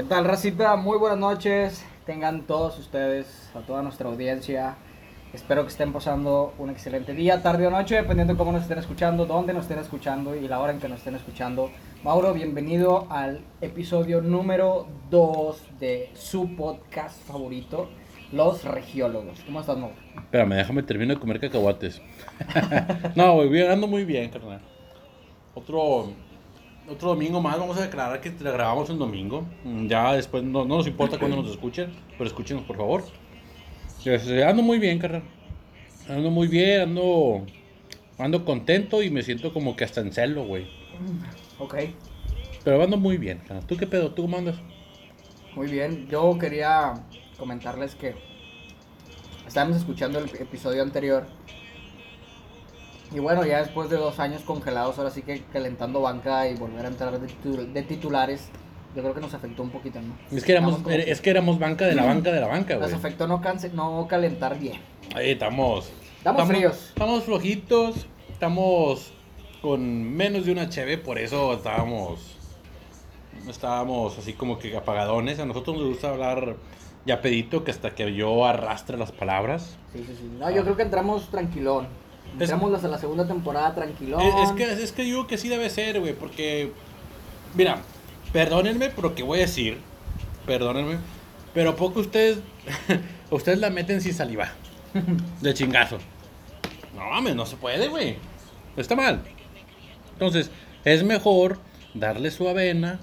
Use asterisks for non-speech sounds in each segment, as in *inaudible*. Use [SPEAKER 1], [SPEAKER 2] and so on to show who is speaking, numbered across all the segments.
[SPEAKER 1] ¿Qué tal, Racita? Muy buenas noches. Tengan todos ustedes, a toda nuestra audiencia. Espero que estén pasando un excelente día, tarde o noche, dependiendo de cómo nos estén escuchando, dónde nos estén escuchando y la hora en que nos estén escuchando. Mauro, bienvenido al episodio número 2 de su podcast favorito, Los Regiólogos. ¿Cómo estás, Mauro?
[SPEAKER 2] Espérame, déjame terminar de comer cacahuates. *laughs* no, güey, ando muy bien, carnal. Otro, otro domingo más, vamos a declarar que la grabamos un domingo. Mm, Ya después no, no nos importa cuando nos escuchen, pero escúchenos por favor. Este, Ando muy bien, carnal. Ando muy bien, ando, ando contento y me siento como que hasta en celo, güey.
[SPEAKER 1] Ok,
[SPEAKER 2] Pero ando muy bien, carnal. ¿Tú qué pedo? ¿Tú cómo andas?
[SPEAKER 1] muy bien. Yo quería comentarles que estábamos escuchando el episodio anterior. Y bueno, ya después de dos años congelados, ahora sí que calentando banca y volver a entrar de, titu- de titulares, yo creo que nos afectó un poquito, ¿no?
[SPEAKER 2] Es que éramos,
[SPEAKER 1] como
[SPEAKER 2] es que éramos banca de la banca de la banca, güey.
[SPEAKER 1] Nos afectó no, canse- no calentar bien.
[SPEAKER 2] Ahí estamos.
[SPEAKER 1] Estamos fríos.
[SPEAKER 2] Estamos flojitos. Estamos con menos de una cheve, por eso estábamos. Estábamos así como que apagadones. A nosotros nos gusta hablar ya pedito, que hasta que yo arrastre las palabras.
[SPEAKER 1] Sí, sí, sí. No, yo creo que entramos tranquilón. Entramos hasta la segunda temporada tranquilón.
[SPEAKER 2] Es, es que, es que yo digo que sí debe ser, güey, porque. Mira, perdónenme por lo que voy a decir. Perdónenme. Pero poco ustedes. *laughs* ustedes la meten sin saliva. *laughs* De chingazo. No mames, no se puede, güey. Está mal. Entonces, es mejor darle su avena.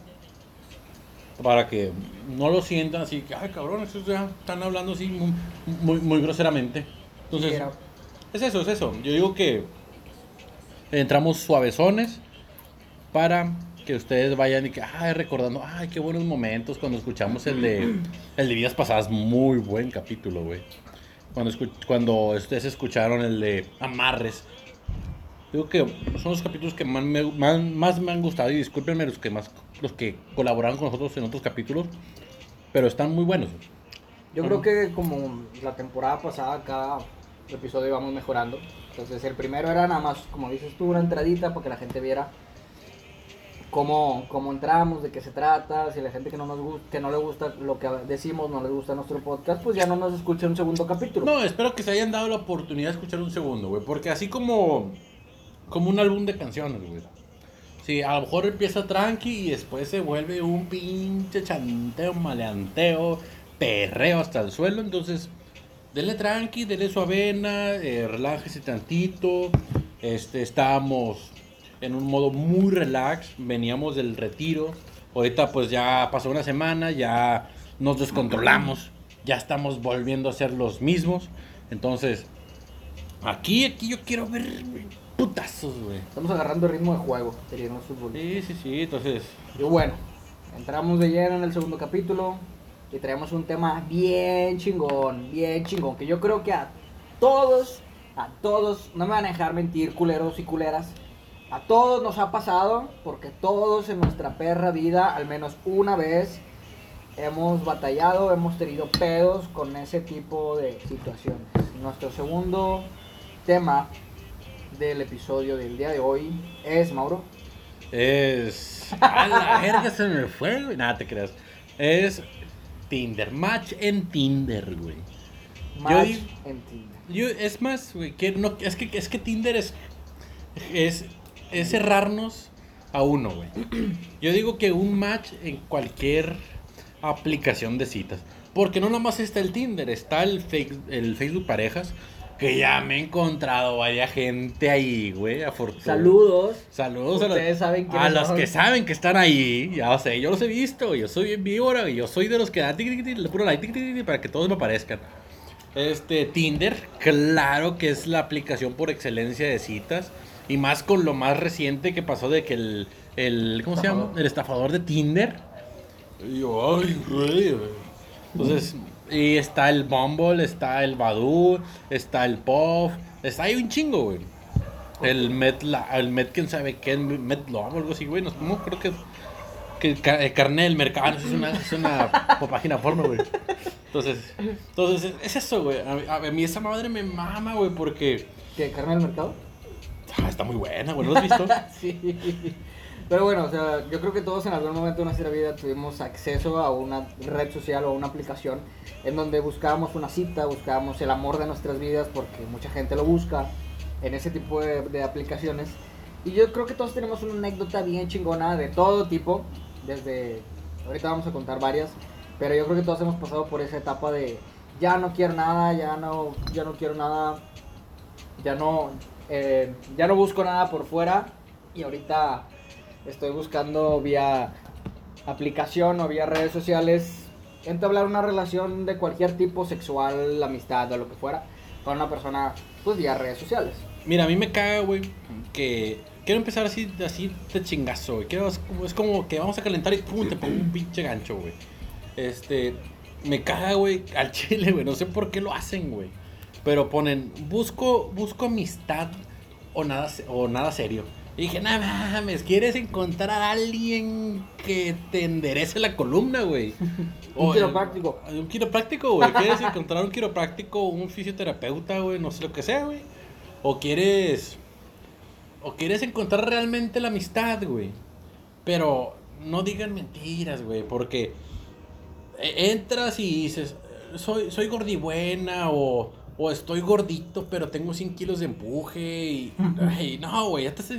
[SPEAKER 2] Para que no lo sientan así que, ay cabrón, estos ya están hablando así muy, muy, muy groseramente. Entonces, es eso, es eso. Yo digo que entramos suavezones para que ustedes vayan y que, ay, recordando, ay, qué buenos momentos cuando escuchamos el de, el de Vidas Pasadas. Muy buen capítulo, güey. Cuando, cuando ustedes escucharon el de Amarres. Digo que son los capítulos que más me, más, más me han gustado y discúlpenme los que más los que colaboraron con nosotros en otros capítulos, pero están muy buenos.
[SPEAKER 1] Yo creo que como la temporada pasada, cada episodio íbamos mejorando. Entonces el primero era nada más, como dices tú, una entradita para que la gente viera cómo, cómo entramos, de qué se trata. Si la gente que no nos gusta, que no le gusta lo que decimos, no le gusta nuestro podcast, pues ya no nos escucha un segundo capítulo.
[SPEAKER 2] No, espero que se hayan dado la oportunidad de escuchar un segundo, güey. Porque así como, como un álbum de canciones, güey. Sí, a lo mejor empieza tranqui y después se vuelve un pinche chanteo, maleanteo, perreo hasta el suelo. Entonces, denle tranqui, denle su avena, eh, relájese tantito. Este, estábamos en un modo muy relax, veníamos del retiro. Ahorita pues ya pasó una semana, ya nos descontrolamos, ya estamos volviendo a ser los mismos. Entonces, aquí, aquí yo quiero ver putazos, güey.
[SPEAKER 1] Estamos agarrando ritmo de juego, queriendo fútbol.
[SPEAKER 2] Sí, sí, sí, entonces,
[SPEAKER 1] Y bueno, entramos de lleno en el segundo capítulo y traemos un tema bien chingón, bien chingón, que yo creo que a todos, a todos, no me van a dejar mentir culeros y culeras, a todos nos ha pasado, porque todos en nuestra perra vida, al menos una vez, hemos batallado, hemos tenido pedos con ese tipo de situaciones. Nuestro segundo tema del episodio del día de hoy es, Mauro,
[SPEAKER 2] es... A la verga se me fue. Nada, te creas. Es Tinder, match en Tinder, güey.
[SPEAKER 1] Match
[SPEAKER 2] digo-
[SPEAKER 1] en Tinder.
[SPEAKER 2] Yo, es más, güey, que no, es que, es que Tinder es, es, es cerrarnos a uno, güey. *clears throat* Yo digo que un match en cualquier aplicación de citas. Porque no nomás está el Tinder, está el, el Facebook Parejas, que ya me he encontrado varias gente ahí, güey, afortunadamente.
[SPEAKER 1] Saludos.
[SPEAKER 2] Saludos a, los-
[SPEAKER 1] saben
[SPEAKER 2] a los que saben que están ahí. Ya sé, yo los he visto. Yo soy bien víbora. Yo soy de los que dan tic, tic, tic, le puro like tic, tic, tic, para que todos me aparezcan. Este, Tinder, claro que es la aplicación por excelencia de citas. Y más con lo más reciente que pasó de que el, el ¿cómo se llama? El estafador de Tinder. Y yo, ay, güey. Entonces, y está el Bumble, está el Badoo, está el Puff, está ahí un chingo, güey. El Met, la- el Met, quién sabe qué, el Met o algo así, güey. No, no creo que, que el, ca- el carnet del mercado, no, es una, es una *laughs* página porno, güey. Entonces, entonces, es eso, güey. A, a mí esa madre me mama, güey, porque
[SPEAKER 1] ¿Qué? ¿Carne del mercado?
[SPEAKER 2] ah, está muy buena, güey. ¿Lo has visto? *laughs*
[SPEAKER 1] sí. Pero bueno, o sea, yo creo que todos en algún momento de nuestra vida tuvimos acceso a una red social o a una aplicación en donde buscábamos una cita, buscábamos el amor de nuestras vidas, porque mucha gente lo busca en ese tipo de, de aplicaciones. Y yo creo que todos tenemos una anécdota bien chingona de todo tipo, desde, ahorita vamos a contar varias, pero yo creo que todos hemos pasado por esa etapa de ya no quiero nada, ya no, ya no quiero nada, ya no, eh, ya no busco nada por fuera y ahorita estoy buscando vía aplicación o vía redes sociales entablar una relación de cualquier tipo, sexual, amistad o lo que fuera, con una persona, pues vía redes sociales.
[SPEAKER 2] Mira, a mí me caga, güey, que quiero empezar así, así de chingazo, güey. Quiero, es, como, es como que vamos a calentar y pum, te pongo un pinche gancho, güey. Este, me caga, güey, al *laughs* chile, güey. No sé por qué lo hacen, güey. Pero ponen, busco, busco amistad o nada, o nada serio. Y dije, no mames, ¿quieres encontrar a alguien que te enderece la columna, güey? *laughs*
[SPEAKER 1] Un quiropráctico.
[SPEAKER 2] eh, Un quiropráctico, güey. ¿Quieres encontrar un quiropráctico, un fisioterapeuta, güey? No sé lo que sea, güey. O quieres. O quieres encontrar realmente la amistad, güey. Pero no digan mentiras, güey. Porque e- entras y dices, soy, soy gordibuena o, o estoy gordito, pero tengo 100 kilos de empuje. Y, ay, no, güey, ya estás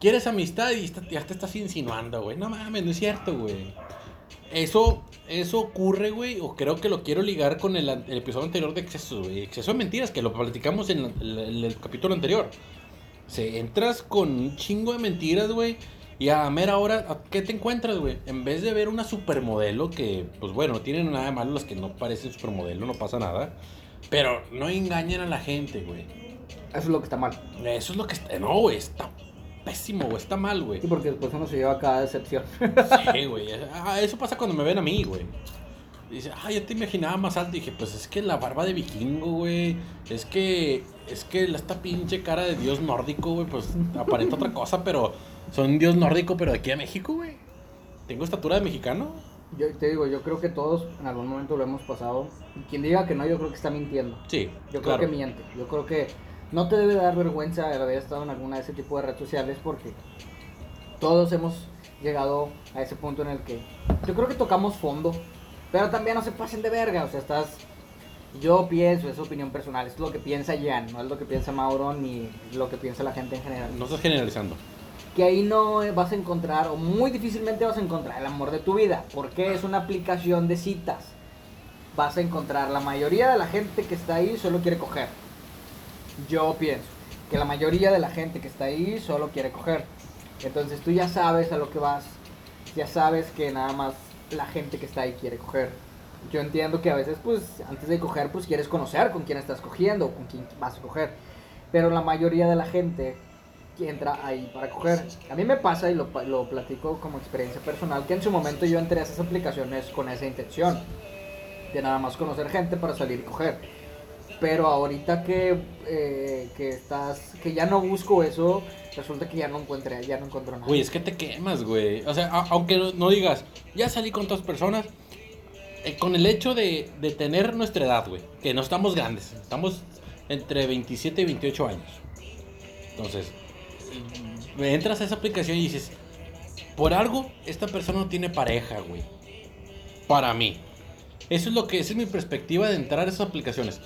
[SPEAKER 2] quieres amistad y está- ya te estás insinuando, güey. No mames, no es cierto, güey. Eso, eso ocurre, güey, o creo que lo quiero ligar con el, episodio anterior de exceso, güey. Exceso de mentiras, que lo platicamos en el, capítulo anterior. Se entras con un chingo de mentiras, güey. Y a mera hora, ¿a ¿qué te encuentras, güey? En vez de ver una supermodelo, que, pues bueno, no tienen nada de malo los que no parecen supermodelo, no pasa nada. Pero no engañen a la gente, güey.
[SPEAKER 1] Eso es lo que está mal.
[SPEAKER 2] Eso es lo que está. No, güey, está pésimo, güey, está mal, güey.
[SPEAKER 1] Sí, porque después uno se lleva cada decepción.
[SPEAKER 2] Sí, *laughs* güey. Ah, Eso pasa cuando me ven a mí, güey. Dice, ah, yo te imaginaba más alto. dije, pues es que la barba de vikingo, güey. Es que, es que esta pinche cara de dios nórdico, güey, pues aparenta otra cosa, pero soy un dios nórdico, pero de aquí a México, güey. Tengo estatura de mexicano.
[SPEAKER 1] Yo te digo, yo creo que todos en algún momento lo hemos pasado. Y quien diga que no, yo creo que está mintiendo.
[SPEAKER 2] Sí,
[SPEAKER 1] Yo
[SPEAKER 2] claro.
[SPEAKER 1] creo que miente. Yo creo que no te debe dar vergüenza el haber estado en alguna de ese tipo de redes sociales porque todos hemos llegado a ese punto en el que yo creo que tocamos fondo, pero también no se pasen de verga. O sea, estás. Yo pienso, es opinión personal, es lo que piensa Jan, no es lo que piensa Mauro ni lo que piensa la gente en general.
[SPEAKER 2] No estás generalizando.
[SPEAKER 1] Que ahí no vas a encontrar, o muy difícilmente vas a encontrar el amor de tu vida, porque es una aplicación de citas. Vas a encontrar, la mayoría de la gente que está ahí solo quiere coger. Yo pienso que la mayoría de la gente que está ahí solo quiere coger. Entonces tú ya sabes a lo que vas, ya sabes que nada más la gente que está ahí quiere coger. Yo entiendo que a veces, pues, antes de coger, pues quieres conocer con quién estás cogiendo, o con quién vas a coger. Pero la mayoría de la gente entra ahí para coger. A mí me pasa y lo, lo platico como experiencia personal que en su momento yo entré a esas aplicaciones con esa intención de nada más conocer gente para salir y coger. Pero ahorita que, eh, que estás, que ya no busco eso, resulta que ya no encuentre, ya no encuentro nada.
[SPEAKER 2] Güey, es que te quemas, güey. O sea, a- aunque no, digas, ya salí con otras personas, eh, con el hecho de, de tener nuestra edad, güey, que no estamos grandes, estamos entre 27 y 28 años. Entonces, entras a esa aplicación y dices, por algo, esta persona no tiene pareja, güey. Para mí. Eso es lo que, esa es mi perspectiva de entrar a esas aplicaciones.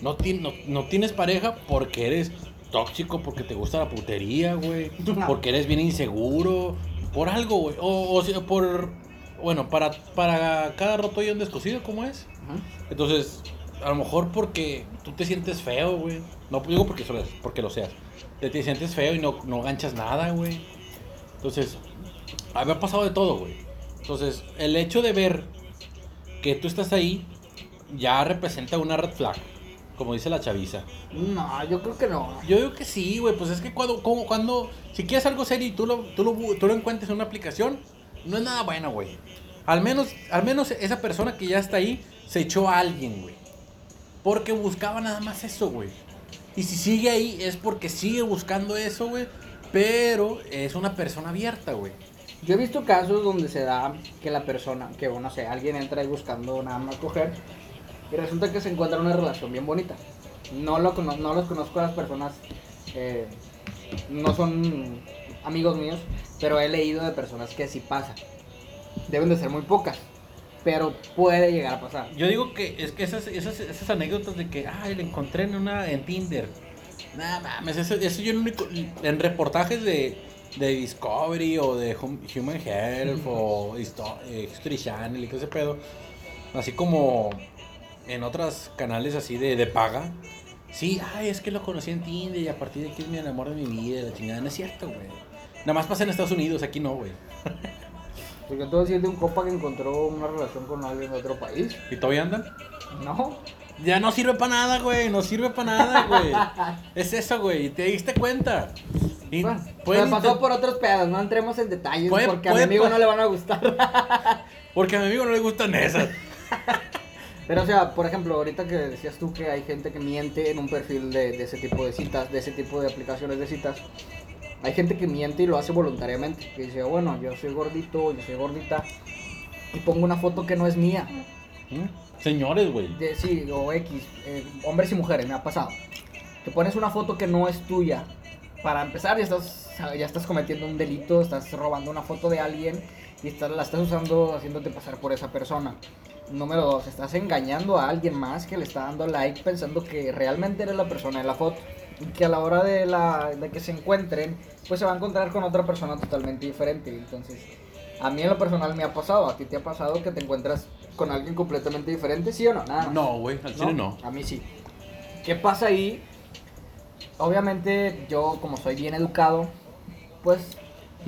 [SPEAKER 2] No, ti- no, no tienes pareja porque eres tóxico, porque te gusta la putería, güey. *laughs* Porque eres bien inseguro. Por algo, güey. O, o por... Bueno, para, para cada roto hay un descosido, ¿cómo es? Entonces, a lo mejor porque tú te sientes feo, güey. No digo porque, solo- porque lo seas. Te, te sientes feo y no, no ganchas nada, güey. Entonces, a mí me ha pasado de todo, güey. Entonces, el hecho de ver que tú estás ahí ya representa una red flag, como dice la chaviza.
[SPEAKER 1] No, yo creo que no.
[SPEAKER 2] Yo digo que sí, güey. Pues es que cuando, como, cuando, si quieres algo serio y tú lo, tú lo, tú lo encuentres en una aplicación, no es nada bueno, güey. Al menos, al menos esa persona que ya está ahí se echó a alguien, güey. Porque buscaba nada más eso, güey. Y si sigue ahí es porque sigue buscando eso, güey. Pero es una persona abierta, güey.
[SPEAKER 1] Yo he visto casos donde se da que la persona, que no sé, alguien entra ahí buscando nada más coger y resulta que se encuentra una relación bien bonita. No, lo cono- no los conozco a las personas, eh, no son amigos míos, pero he leído de personas que sí pasa. Deben de ser muy pocas, pero puede llegar a pasar.
[SPEAKER 2] Yo digo que es que esas, esas, esas anécdotas de que, ay, la encontré en una en Tinder. Nada mames, eso, eso yo en, único, en reportajes de, de Discovery o de Hum- Human Health o Histo- History Channel y todo ese pedo. Así como en otros canales así de, de paga. Sí, ay, es que lo conocí en Tinder y a partir de aquí es mi amor de mi vida, la chingada. No es cierto, güey. Nada más pasa en Estados Unidos, aquí no, güey. *laughs*
[SPEAKER 1] Porque a decir de un compa que encontró una relación con alguien de otro país.
[SPEAKER 2] ¿Y todavía andan?
[SPEAKER 1] No,
[SPEAKER 2] Ya no sirve para nada, güey. No sirve para nada, güey. es eso, güey. y ¿Te diste cuenta? Y
[SPEAKER 1] Bueno,
[SPEAKER 2] pueden
[SPEAKER 1] pasó por otros pedos, no entremos en detalles
[SPEAKER 2] Puede-
[SPEAKER 1] porque a mi amigo no le van a gustar. *laughs*
[SPEAKER 2] Porque a mi amigo no le gustan esas.
[SPEAKER 1] Pero o sea, por ejemplo, ahorita que decías tú que hay gente que miente en un perfil de, de ese tipo de citas, de ese tipo de aplicaciones de citas, hay gente que miente y lo hace voluntariamente. Que dice, bueno, yo soy gordito, yo soy gordita, y pongo una foto que no es mía.
[SPEAKER 2] ¿Mm? Señores, güey.
[SPEAKER 1] Sí, o X, eh, hombres y mujeres, me ha pasado. Te pones una foto que no es tuya. Para empezar, ya estás, ya estás cometiendo un delito, estás robando una foto de alguien y estás, la estás usando haciéndote pasar por esa persona. Número dos, estás engañando a alguien más que le está dando like pensando que realmente eres la persona de la foto. Que a la hora de, la, de que se encuentren, pues se va a encontrar con otra persona totalmente diferente. Entonces, a mí en lo personal me ha pasado, a ti te ha pasado que te encuentras con alguien completamente diferente, ¿sí o no? Nada.
[SPEAKER 2] No, güey. Al chile no.
[SPEAKER 1] A mí sí. ¿Qué pasa ahí? Obviamente yo como soy bien educado, pues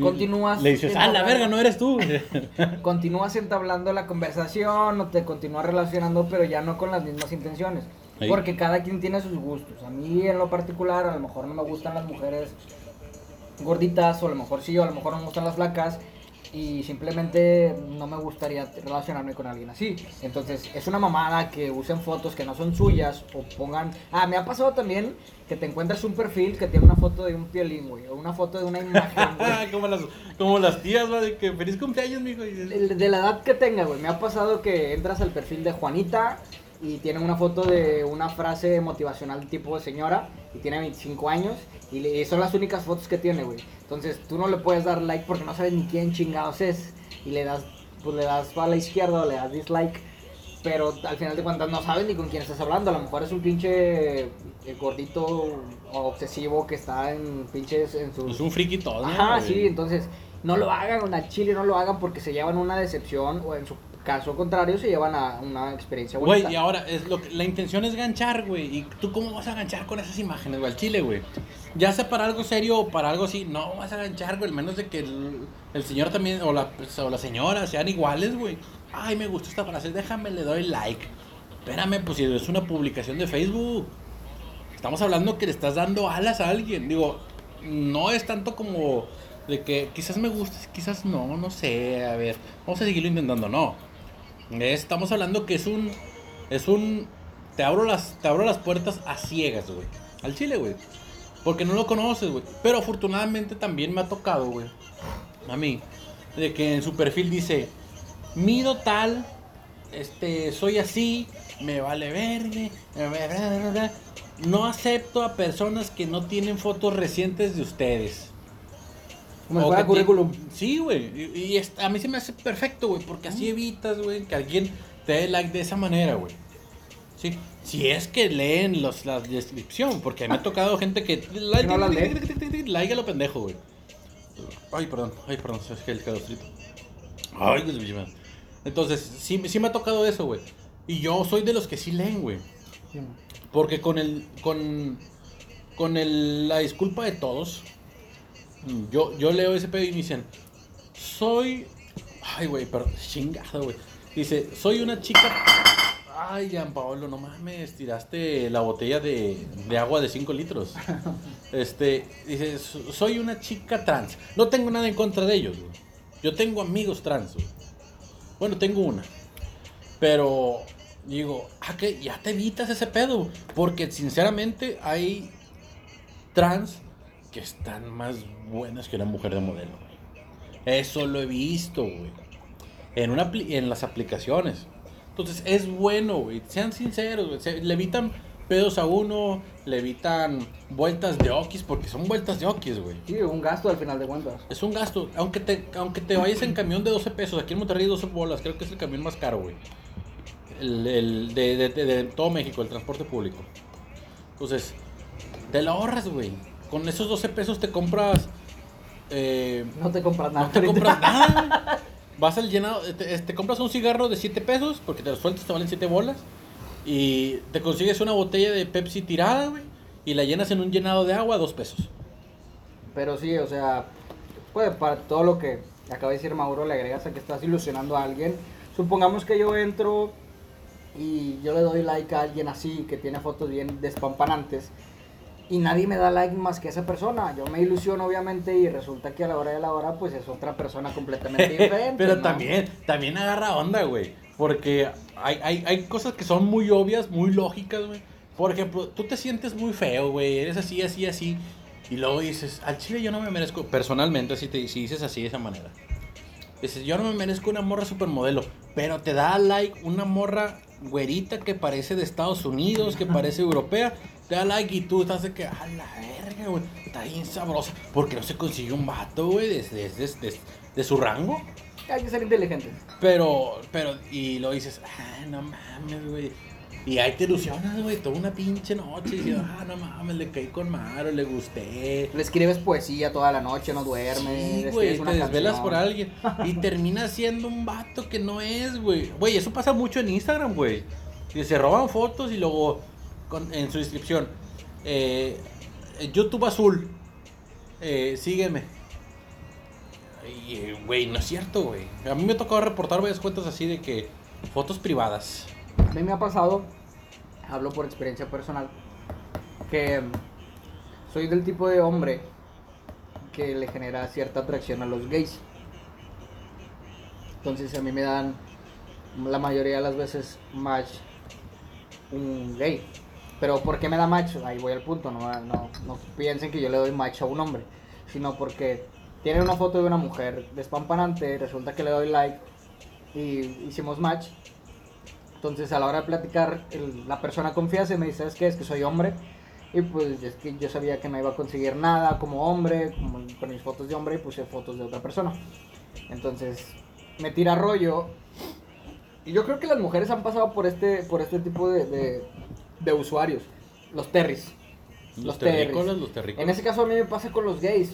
[SPEAKER 1] continúas...
[SPEAKER 2] Le dices, ah, la verga, no eres tú. *laughs*
[SPEAKER 1] Continúas entablando la conversación o te continúas relacionando, pero ya no con las mismas intenciones.
[SPEAKER 2] Ahí.
[SPEAKER 1] Porque cada quien tiene sus gustos. A mí en lo particular a lo mejor no me gustan las mujeres gorditas o a lo mejor sí o a lo mejor no me gustan las flacas y simplemente no me gustaría relacionarme con alguien así. Entonces es una mamada que usen fotos que no son suyas o pongan... Ah, me ha pasado también que te encuentras un perfil que tiene una foto de un piolín, güey, o una foto de una imagen, güey. *laughs*
[SPEAKER 2] como, las, como las tías, de que feliz cumpleaños, mijo.
[SPEAKER 1] De de la edad que tenga, güey. Me ha pasado que entras al perfil de Juanita y tiene una foto de una frase motivacional tipo señora y tiene 25 años y, le- y son las únicas fotos que tiene, güey. Entonces tú no le puedes dar like porque no sabes ni quién chingados es y le das, pues le das a la izquierda o le das dislike. Pero al final de cuentas no sabes ni con quién estás hablando. A lo mejor es un pinche eh, gordito obsesivo que está en pinches en sus...
[SPEAKER 2] Es un friki todo, ¿no?
[SPEAKER 1] Ajá, sí, entonces no lo hagan, a Chile no lo hagan porque se llevan una decepción o en su caso contrario se llevan a una experiencia bonita.
[SPEAKER 2] Güey, y ahora es lo que, la intención es ganchar, güey. ¿Y tú cómo vas a ganchar con esas imágenes, güey? Al chile, güey. Ya sea para algo serio o para algo así, no vas a ganchar, güey. Al menos de que el, el señor también, o la, o la señora, sean iguales, güey. Ay, me gustó esta frase, déjame, le doy like. Espérame, pues si es una publicación de Facebook. Estamos hablando que le estás dando alas a alguien. Digo, no es tanto como de que quizás me guste, quizás no, no sé. A ver, vamos a seguirlo intentando, no. Es- Estamos hablando que es un. Es un. Te abro las, te abro las puertas a ciegas, güey. Al chile, güey. Porque no lo conoces, güey. Pero afortunadamente también me ha tocado, güey. A mí. De que en su perfil dice. Mido tal. Este. Soy así. Me vale verde. No acepto a personas que no tienen fotos recientes de ustedes.
[SPEAKER 1] Como
[SPEAKER 2] O que
[SPEAKER 1] currículum.
[SPEAKER 2] Sí, güey. Y, a mí se me hace perfecto, güey. Porque así evitas, güey, que alguien te dé like de esa manera, güey. Sí. Si es que leen los, la descripción. Porque me ha tocado gente que. Like,
[SPEAKER 1] no
[SPEAKER 2] like a lo pendejo, güey. Ay, perdón. Ay, perdón. Es que el calorcito. Ay, Dios mío. Entonces, sí, sí me ha tocado eso, güey. Y yo soy de los que sí leen, güey. Porque con el. Con. Con el, la disculpa de todos. Yo, yo leo ese pedo y me dicen. Soy. Ay, güey, perdón. Chingado, güey. Dice, soy una chica. Ay, Jean Paolo, no mames, tiraste la botella de, de agua de 5 litros. *laughs* Este, dice, "So- soy una chica trans. No tengo nada en contra de ellos, güey. Yo tengo amigos trans, güey. Bueno, tengo una. Pero digo, ah, que ya te evitas ese pedo. Porque sinceramente hay trans que están más buenas que una mujer de modelo. Eso lo he visto, güey. En, una, en las aplicaciones. Entonces es bueno, güey. Sean sinceros, güey. Se- le evitan pedos a uno, le evitan vueltas de okis, porque son vueltas de okis, güey.
[SPEAKER 1] Sí, un gasto al final de cuentas.
[SPEAKER 2] Es un gasto, aunque te, aunque te vayas en camión de 12 pesos, aquí en Monterrey 12 bolas, creo que es el camión más caro, güey. El, el de, de- de- de todo México, el transporte público. Entonces, te lo ahorras, güey. Con esos 12 pesos te compras... eh,
[SPEAKER 1] No te compras nada.
[SPEAKER 2] no te compras nada. Vas al llenado, te, te compras un cigarro de 7 pesos, porque te lo sueltas, te valen 7 bolas. Y te consigues una botella de Pepsi tirada, güey. Y la llenas en un llenado de agua a 2 pesos.
[SPEAKER 1] Pero sí, o sea, pues para todo lo que acaba de decir Mauro, le agregas a que estás ilusionando a alguien. Supongamos que yo entro y yo le doy like a alguien así, que tiene fotos bien despampanantes, y nadie me da like más que esa persona. Yo me ilusiono, obviamente, y resulta que a la hora de la hora, pues es otra persona completamente *laughs* diferente.
[SPEAKER 2] Pero
[SPEAKER 1] ¿no?
[SPEAKER 2] también, también agarra onda, güey. Porque hay, hay, hay cosas que son muy obvias, muy lógicas, güey. Por ejemplo, tú te sientes muy feo, güey. Eres así, así, así. Y luego dices, al chile yo no me merezco. Personalmente, si, te, si dices así de esa manera. Dices, yo no me merezco una morra supermodelo. Pero te da like una morra güerita que parece de Estados Unidos, que parece europea. Te da like y tú estás de que, a la verga, güey. Está bien sabrosa. Porque no se consigue un vato, güey, de, de, de- de- su rango.
[SPEAKER 1] Hay que ser inteligente.
[SPEAKER 2] Pero, pero, y lo dices, ah, no mames, güey. Y ahí te ilusionas, güey, toda una pinche noche. Y dices, ah, no mames, le caí con Maro, le gusté.
[SPEAKER 1] Le escribes poesía toda la noche, no duerme.
[SPEAKER 2] Sí, güey, te desvelas
[SPEAKER 1] canción.
[SPEAKER 2] por alguien. *laughs* Y termina siendo un vato que no es, güey. Güey, eso pasa mucho en Instagram, güey. Que se roban fotos y luego con- en su descripción. eh, YouTube azul. eh, sígueme. Y, eh, güey, no es cierto, güey. A mí me ha tocado reportar varias cuentas así de que fotos privadas.
[SPEAKER 1] A mí me ha pasado, hablo por experiencia personal, que mm, soy del tipo de hombre que le genera cierta atracción a los gays. Entonces a mí me dan la mayoría de las veces match un gay. Pero ¿por qué me da match? Ahí voy al punto, no, no, no piensen que yo le doy match a un hombre, sino porque tiene una foto de una mujer despampanante, resulta que le doy like y hicimos match. Entonces a la hora de platicar, la persona confianza y me dice, ¿sabes qué? Es que soy hombre. Y pues es que yo sabía que no iba a conseguir nada como hombre, con mis fotos de hombre y puse fotos de otra persona. Entonces me tira rollo. Y yo creo que las mujeres han pasado por este, por este tipo de, de usuarios. Los terris.
[SPEAKER 2] Los,
[SPEAKER 1] Los
[SPEAKER 2] terrícolas, los terrícolas.
[SPEAKER 1] En ese caso a mí me pasa con los gays.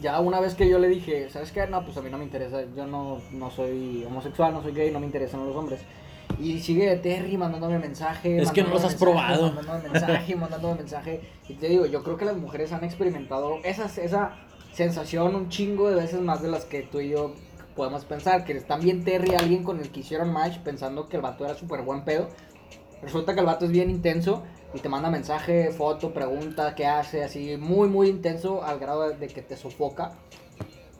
[SPEAKER 1] Ya una vez que yo le dije, ¿sabes qué? No, pues a mí no me interesa, yo no, no soy homosexual, no soy gay, no me interesan los hombres. Y sigue Terry mandándome mensaje.
[SPEAKER 2] Es que no los has
[SPEAKER 1] mensaje,
[SPEAKER 2] probado.
[SPEAKER 1] Mandándome mensaje, mandándome mensaje. Y te digo, yo creo que las mujeres han experimentado esa, esa sensación un chingo de veces más de las que tú y yo podemos pensar. Que están bien Terry, alguien con el que hicieron match pensando que el vato era súper buen pedo. Resulta que el vato es bien intenso y te manda mensaje, foto, pregunta, qué hace, así muy, muy intenso al grado de, que te sofoca.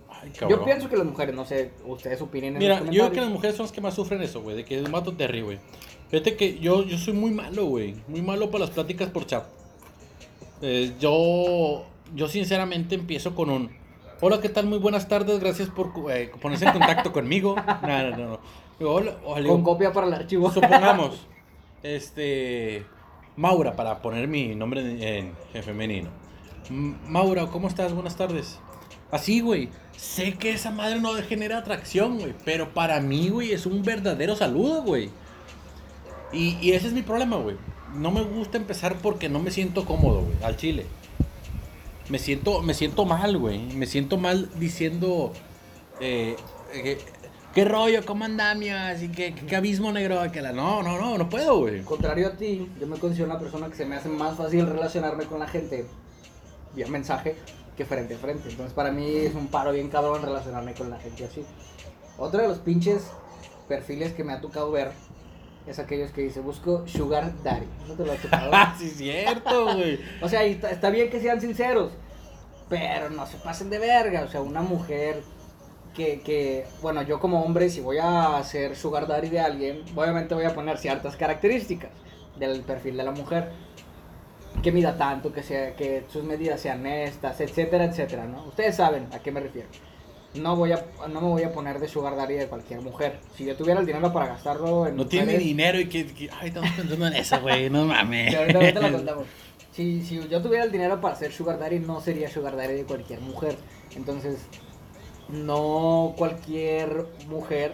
[SPEAKER 2] Ay.
[SPEAKER 1] Yo pienso que las mujeres, no sé, ustedes opinen en
[SPEAKER 2] Mira,
[SPEAKER 1] los
[SPEAKER 2] yo creo que las mujeres son las que más sufren eso, güey, de que es un mato terry, güey. Fíjate que yo, yo soy muy malo, güey. Muy malo para las pláticas por chat. Eh, yo, yo sinceramente empiezo con un... Hola, ¿qué tal? Muy buenas tardes. Gracias por eh, ponerse en contacto *laughs* conmigo. No, no, no. no. Digo, hola, hola, digo,
[SPEAKER 1] Con copia para el archivo.
[SPEAKER 2] Supongamos, este. Maura, para poner mi nombre en, en- en femenino. Maura, ¿cómo estás? Buenas tardes. Así, güey. Sé que esa madre no genera atracción, güey. Pero para mí, güey, es un verdadero saludo, güey. Y, y ese es mi problema, güey. No me gusta empezar porque no me siento cómodo, güey, al chile. Me siento, me siento mal, güey. Me siento mal diciendo. eh, eh, ¿Qué rollo? ¿Cómo andamias? ¿Y qué, qué abismo negro? Que la... No, no, no, no puedo, güey.
[SPEAKER 1] Contrario a ti, yo me considero una persona que se me hace más fácil relacionarme con la gente vía mensaje que frente a frente. Entonces para mí es un paro bien cabrón relacionarme con la gente así. Otro de los pinches perfiles que me ha tocado ver es aquellos que dice busco sugar daddy. ¿No te lo has tocado? *laughs*
[SPEAKER 2] Ah, sí, es cierto, güey. *laughs*
[SPEAKER 1] O sea, y está, está bien que sean sinceros, pero no se pasen de verga. O sea, una mujer que, que, bueno, yo como hombre, si voy a ser sugar daddy de alguien, obviamente voy a poner ciertas características del perfil de la mujer. Que mida tanto, que, sea, que sus medidas sean estas, etcétera, etcétera, ¿no? Ustedes saben a qué me refiero. no voy a no me voy a poner de sugar daddy de cualquier mujer. Si yo tuviera el dinero para gastarlo en
[SPEAKER 2] No tiene
[SPEAKER 1] mujeres-
[SPEAKER 2] dinero y que, que- Ay, estamos pensando en eso, güey. No mames.
[SPEAKER 1] ahorita, ahorita la contamos. Si, si yo tuviera el dinero para ser sugar daddy, no sería sugar daddy de cualquier mujer. Entonces, no cualquier mujer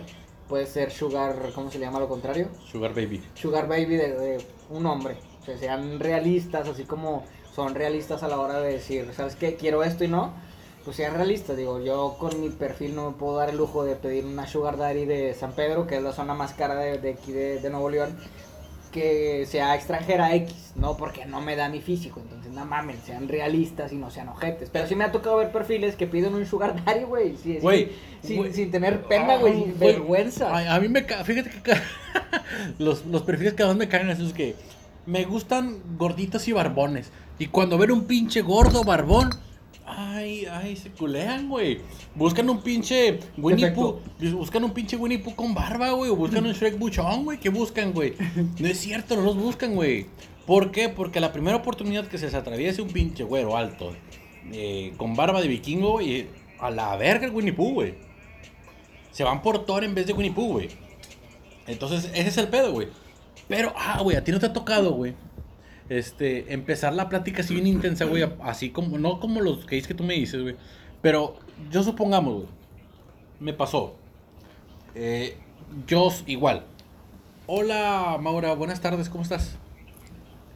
[SPEAKER 1] puede ser sugar, ¿cómo se le llama lo contrario?
[SPEAKER 2] Sugar baby.
[SPEAKER 1] Sugar baby de, de un hombre. O sea, sean realistas, así como son realistas a la hora de decir, ¿sabes qué? Quiero esto y no. Pues sean realistas, digo, yo con mi perfil no me puedo dar el lujo de pedir una sugar daddy de San Pedro, que es la zona más cara de, de aquí de, de Nuevo León, que sea extranjera X, no porque no me da mi físico, entonces no mames, sean realistas y no sean ojetes. Pero sí me ha tocado ver perfiles que piden un sugar daddy, güey, sí, sí,
[SPEAKER 2] Güey,
[SPEAKER 1] sin, sin tener pena, güey,
[SPEAKER 2] Ah,
[SPEAKER 1] sin
[SPEAKER 2] güey.
[SPEAKER 1] vergüenza.
[SPEAKER 2] Ay, a mí me. Fíjate que *laughs* los, los perfiles que más me caen es que me gustan gorditos y barbones. Y cuando ven un pinche gordo barbón, ay, ay, se culean, güey. Buscan un pinche Winnie Pooh. Buscan un pinche Winnie Pooh con barba, güey. O buscan un Shrek buchón, güey. ¿Qué buscan, güey? *laughs* No es cierto, no los buscan, güey. ¿Por qué? Porque la primera oportunidad que se les atraviese un pinche güero alto, eh, con barba de vikingo, y a la verga el Winnie Pooh, güey. Se van por Thor en vez de Winnie Pooh, güey. Entonces, ese es el pedo, güey. Pero, ah, güey, a ti no te ha tocado, güey. Este, empezar la plática así bien intensa, güey. Así como, no como los que que tú me dices, güey. Pero, yo supongamos, güey. Me pasó. Eh, yo igual. Hola, Maura, buenas tardes, ¿cómo estás?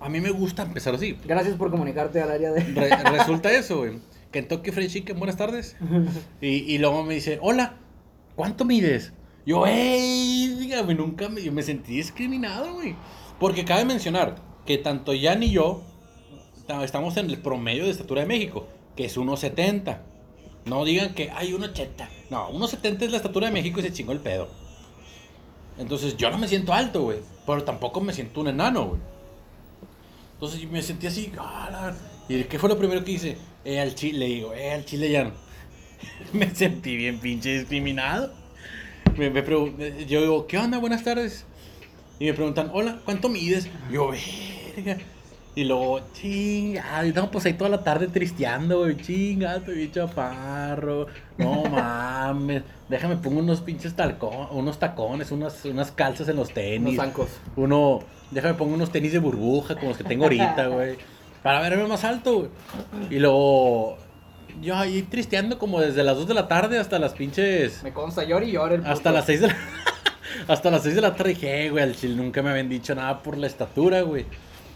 [SPEAKER 2] A mí me gusta empezar así.
[SPEAKER 1] Gracias por comunicarte al área de...
[SPEAKER 2] Re- *laughs* resulta eso, güey. Kentucky Fried Chicken, buenas tardes. *laughs* Y, y luego me dice, hola, ¿cuánto mides? Yo, ey, dígame, nunca me, yo me sentí discriminado, güey. Porque cabe mencionar que tanto Jan y yo ta- estamos en el promedio de estatura de México, que es 1.70. No digan que hay 1.80. No, 1.70 es la estatura de México y se chingó el pedo. Entonces yo no me siento alto, güey. Pero tampoco me siento un enano, güey. Entonces me sentí así, ¿y qué fue lo primero que hice? Eh, al chile, digo, eh, al chile ya *laughs* me sentí bien pinche discriminado. Me, me eh, yo digo, ¿qué onda? Buenas tardes. Y me preguntan, hola, ¿cuánto mides? Yo, verga. *laughs* Y luego, chinga, no, pues ahí toda la tarde tristeando, güey, chinga, estoy bien chaparro, no *laughs* mames, déjame pongo unos pinches talcones, unos tacones, unas, unas calzas en los
[SPEAKER 1] Unos
[SPEAKER 2] tenis,
[SPEAKER 1] zancos.
[SPEAKER 2] uno, déjame pongo unos tenis de burbuja como los que tengo ahorita, *laughs* güey. Para verme más alto, güey. Y luego, yo ahí tristeando como desde las 2 de la tarde hasta las pinches...
[SPEAKER 1] Me consta, llora y llora el
[SPEAKER 2] Hasta las 6 de la... hasta las 6 de la tarde dije, "Eh, güey, al chile nunca me habían dicho nada por la estatura, güey.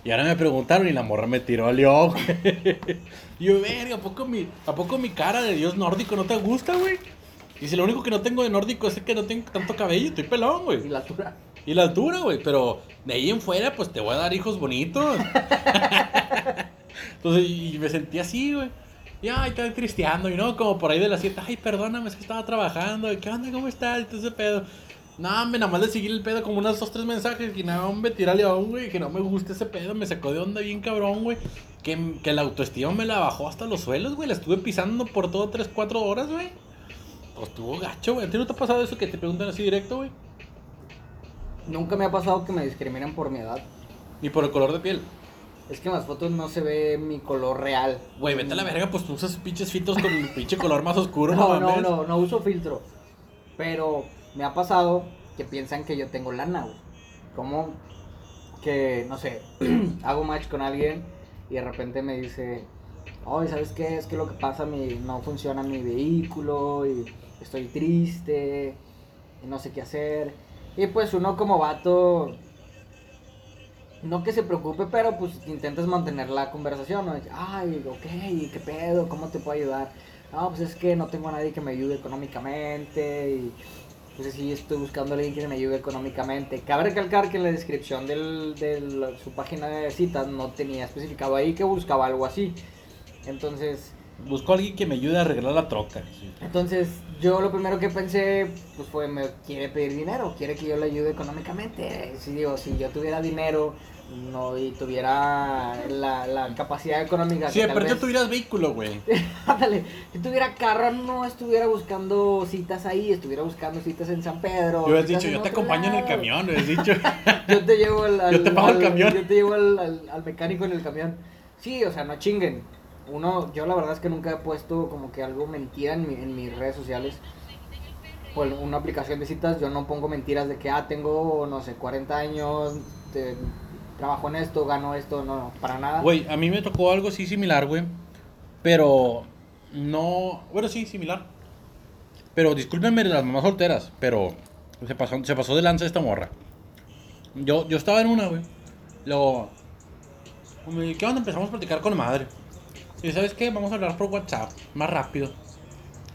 [SPEAKER 2] Y ahora me preguntaron y la morra me tiró al león, *laughs* güey. Y yo, verga, ¿a poco, mi, ¿a poco mi cara de dios nórdico no te gusta, güey? Y si lo único que no tengo de nórdico es que no tengo tanto cabello, estoy pelón,
[SPEAKER 1] Y
[SPEAKER 2] güey.
[SPEAKER 1] la altura.
[SPEAKER 2] Y la altura, güey, pero de ahí en fuera, pues te voy a dar hijos bonitos. *laughs* Entonces, y me sentí así, güey. Y ay, estaba cristiando, y no, como por ahí de las 7, ay, perdóname, es que estaba trabajando, ¿qué onda, cómo estás? Y todo ese pedo. No, me nada más le seguí el pedo como unos dos, tres mensajes, y nada, hombre, tirale a un, güey, que no me gusta ese pedo, me sacó de onda bien cabrón, güey. Que, que la autoestima me la bajó hasta los suelos, güey, la estuve pisando por todo 3, 4 horas, güey. Pues estuvo gacho, güey. ¿A ti no te ha pasado eso que te preguntan así directo, güey?
[SPEAKER 1] Nunca me ha pasado que me discriminen por mi edad.
[SPEAKER 2] Ni por el color de piel.
[SPEAKER 1] Es que en las fotos no se ve mi color real.
[SPEAKER 2] Güey, vete a la verga, pues tú usas pinches filtros con el pinche color más oscuro, *laughs*
[SPEAKER 1] No,
[SPEAKER 2] no,
[SPEAKER 1] no, no, no uso filtro. Pero me ha pasado que piensan que yo tengo lana. Como que, no sé, *clears throat* hago match con alguien y de repente me dice, oye, ¿sabes qué? Es que lo que pasa, mi, no funciona mi vehículo y estoy triste y no sé qué hacer. Y pues uno como vato, no que se preocupe, pero pues intentas mantener la conversación, ¿no? Ay, ok, ¿qué pedo? ¿Cómo te puedo ayudar? No, pues es que no tengo a nadie que me ayude económicamente y pues sí estoy buscando a alguien que me ayude económicamente. Cabe recalcar que en la descripción del- de la- su página de citas no tenía especificado ahí que buscaba algo así. Entonces,
[SPEAKER 2] Busco a alguien que me ayude a arreglar la troca. sí.
[SPEAKER 1] entonces yo lo primero que pensé pues fue me quiere pedir dinero, quiere que yo le ayude económicamente. Si digo, si yo tuviera dinero no y tuviera la, la capacidad económica
[SPEAKER 2] Sí, pero
[SPEAKER 1] vez-
[SPEAKER 2] tuvieras vehículo, güey. *laughs*
[SPEAKER 1] Ándale, si tuviera carro no estuviera buscando citas ahí, estuviera buscando citas en San Pedro.
[SPEAKER 2] Yo
[SPEAKER 1] citas
[SPEAKER 2] dicho, yo te acompaño en el camión, hubieras dicho. *laughs*
[SPEAKER 1] Yo te llevo al,
[SPEAKER 2] Yo te pago el camión.
[SPEAKER 1] Yo te llevo al, al- al mecánico en el camión. Sí, o sea, no chinguen. uno, yo la verdad es que nunca he puesto como que algo mentira en, mi- en mis redes sociales. En una aplicación de citas, yo no pongo mentiras de que, ah, tengo, no sé, 40 años, te- trabajo en esto, gano esto, no, para nada.
[SPEAKER 2] Güey, a mí me tocó algo así similar, güey. Pero no. Bueno, sí, similar. Pero discúlpenme las mamás solteras, pero se pasó, se pasó de lanza esta morra. Yo, yo estaba en una, güey. Luego. ¿Qué onda? Empezamos a platicar con madre. Y ¿sabes qué? Vamos a hablar por WhatsApp, más rápido.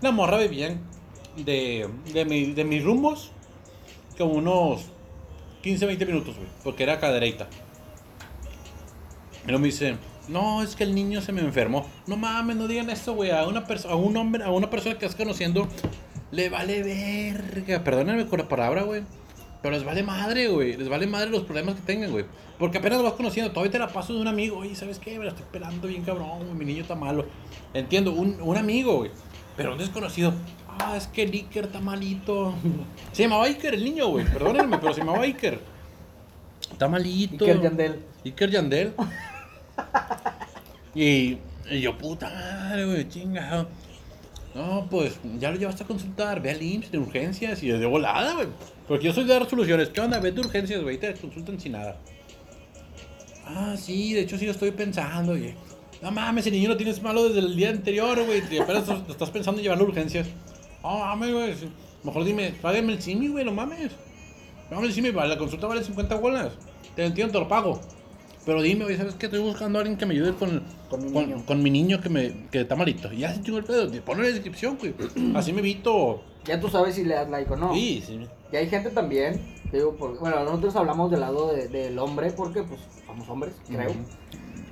[SPEAKER 2] La morra vivía de, de, mi- de mis rumbos como unos 15, 20 minutos, güey. Porque era cadereita. Y luego me dice, no, es que el niño se me enfermó. No mames, no digan eso, güey. A una persona, a un hombre, a una persona que estás conociendo, le vale verga. Perdónenme con la palabra, güey. Pero les vale madre, güey. Les vale madre los problemas que tengan, güey. Porque apenas lo vas conociendo. Todavía te la paso de un amigo. Oye, ¿sabes qué? Me la estoy pelando bien cabrón, güey. Mi niño está malo. Entiendo, un, un amigo, güey. Pero un desconocido. Ah, es que el Iker está malito. *laughs* Se llamaba Iker el niño, güey. Perdónenme, pero se llamaba Iker. Está malito.
[SPEAKER 1] Iker Yandel.
[SPEAKER 2] Iker Yandel. Y, yo, puta madre, güey, chingado. No, pues ya lo llevaste a consultar, ve al IMSS de urgencias y de volada, güey. Porque yo soy de dar soluciones. ¿Qué onda? Ve de urgencias, güey, te consultan sin nada. Ah, sí, de hecho sí lo estoy pensando, güey. No mames, el niño lo tienes malo desde el día anterior, güey. Y apenas estás- pensando en llevarlo a urgencias. Oh, mames, güey. Mejor dime, págame el simi, güey, no mames. Págame el simi, la consulta vale 50 bolas. Te entiendo, te lo pago. Pero dime, güey, ¿sabes qué? Estoy buscando a alguien que me ayude con,
[SPEAKER 1] Con mi
[SPEAKER 2] con,
[SPEAKER 1] niño.
[SPEAKER 2] con mi niño que, me, que está malito. Y ya se chingó el pedo. Ponle en la descripción, güey. *clears throat* Así me evito.
[SPEAKER 1] Ya tú sabes si le das like o no.
[SPEAKER 2] Sí, sí.
[SPEAKER 1] Y hay gente también, digo, porque, bueno, nosotros hablamos del lado de- del hombre porque pues somos hombres, creo.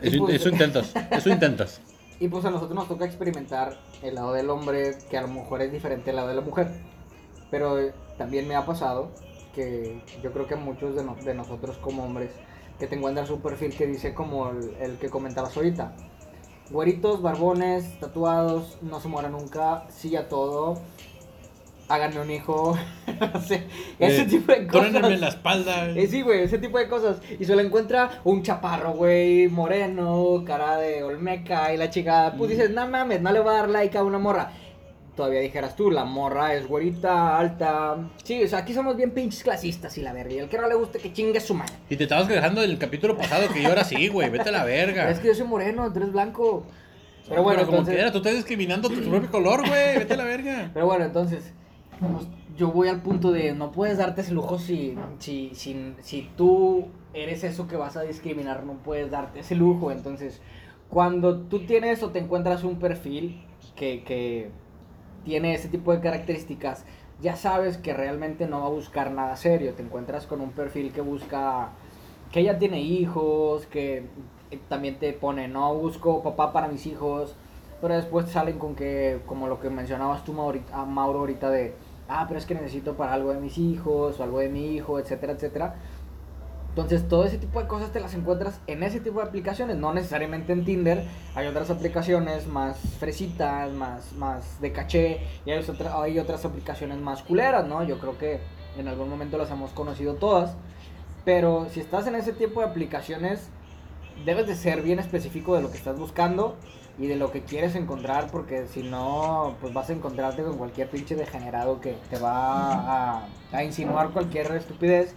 [SPEAKER 2] Eso,
[SPEAKER 1] pues-
[SPEAKER 2] eso intentas. Eso intentas. *laughs*
[SPEAKER 1] Y pues a nosotros nos toca experimentar el lado del hombre, que a lo mejor es diferente al lado de la mujer. Pero eh, también me ha pasado que yo creo que muchos de, no- de nosotros como hombres, que te encuentras un perfil que dice como el, el que comentabas ahorita. Güeritos, barbones, tatuados, no se muera nunca, sí a todo, háganme un hijo, *laughs* no sé, ese
[SPEAKER 2] Eh,
[SPEAKER 1] tipo de cosas.
[SPEAKER 2] En la espalda.
[SPEAKER 1] Eh, sí, güey, ese tipo de cosas. Y se lo encuentra un chaparro, güey, moreno, cara de olmeca y la chica, pues dices, no mames, no le va a dar like a una morra. Todavía dijeras tú, la morra es güerita, alta. Sí, o sea, aquí somos bien pinches clasistas y la verga. Y el que no le guste que chingue su madre.
[SPEAKER 2] Y te estabas quejando del capítulo pasado que yo era así, güey. Vete a la verga.
[SPEAKER 1] Es que yo soy moreno, tú eres blanco. Pero bueno,
[SPEAKER 2] como
[SPEAKER 1] entonces-
[SPEAKER 2] quiera, tú estás discriminando tu propio color, güey. Vete a la verga.
[SPEAKER 1] Pero bueno, entonces, pues, yo voy al punto de no puedes darte ese lujo si, si, si, si tú eres eso que vas a discriminar, no puedes darte ese lujo. Entonces, cuando tú tienes o te encuentras un perfil que, que tiene ese tipo de características, ya sabes que realmente no va a buscar nada serio. Te encuentras con un perfil que busca, que ya tiene hijos, que eh, también te pone, no busco papá para mis hijos. Pero después salen con que, como lo que mencionabas tú, Mauri- a Mauro, ahorita de, ah, pero es que necesito para algo de mis hijos o algo de mi hijo, etcétera, etcétera. Entonces, todo ese tipo de cosas te las encuentras en ese tipo de aplicaciones, no necesariamente en Tinder. Hay otras aplicaciones más fresitas, más, más de caché, y hay, otra- hay otras aplicaciones más culeras, ¿no? Yo creo que en algún momento las hemos conocido todas. Pero si estás en ese tipo de aplicaciones, debes de ser bien específico de lo que estás buscando y de lo que quieres encontrar, porque si no, pues vas a encontrarte con cualquier pinche degenerado que te va a, a insinuar cualquier estupidez.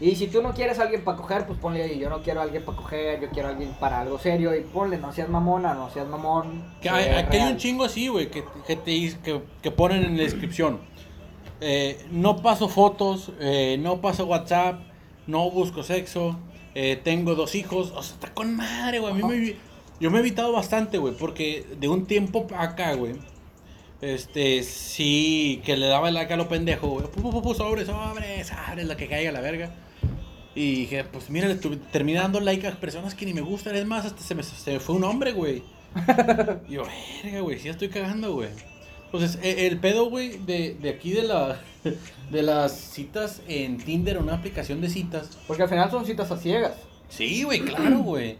[SPEAKER 1] Y si tú no quieres a alguien para coger, pues ponle ahí, yo no quiero a alguien para coger, yo quiero a alguien para algo serio, y ponle, no seas mamona, no seas mamón.
[SPEAKER 2] Que hay, aquí hay un chingo así, güey, que, que, te que, que ponen en la descripción. Eh, no paso fotos, eh, no paso WhatsApp, no busco sexo, eh, tengo dos hijos. O sea, está con madre, güey. A mí me vi- yo me he evitado bastante, güey, porque de un tiempo acá, güey. Este, sí, que le daba el like a lo pendejo, güey. Pu, pu, pu, pu, sobre, sobre, sobre, la que caiga la verga. Y dije, pues mira, le terminé dando like a personas que ni me gustan. Es más, hasta se me, se me fue un hombre, güey. *laughs* Y yo, verga, güey, sí estoy cagando, güey. Entonces, e- el pedo, güey, de, de aquí de la *laughs* de las citas en Tinder, una aplicación de citas.
[SPEAKER 1] Porque al final son citas a ciegas.
[SPEAKER 2] Sí, güey, claro, güey.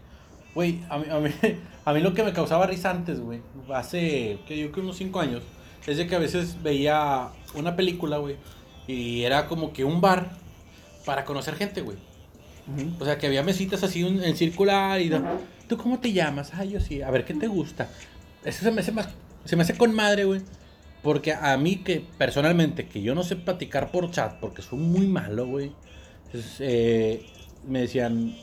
[SPEAKER 2] Güey, a mí, a, mí, *laughs* a mí lo que me causaba risa antes, güey, hace, que yo creo que unos 5 años, es de que a veces veía una película, güey, y era como que un bar para conocer gente, güey. O sea, que había mesitas así un- en circular y, da- ¿tú cómo te llamas? Ah, yo sí. A ver, ¿qué te gusta? Eso se me hace más. Se me hace con madre, güey. Porque a mí, que personalmente, que yo no sé platicar por chat, porque soy muy malo, güey. Entonces, eh, me decían,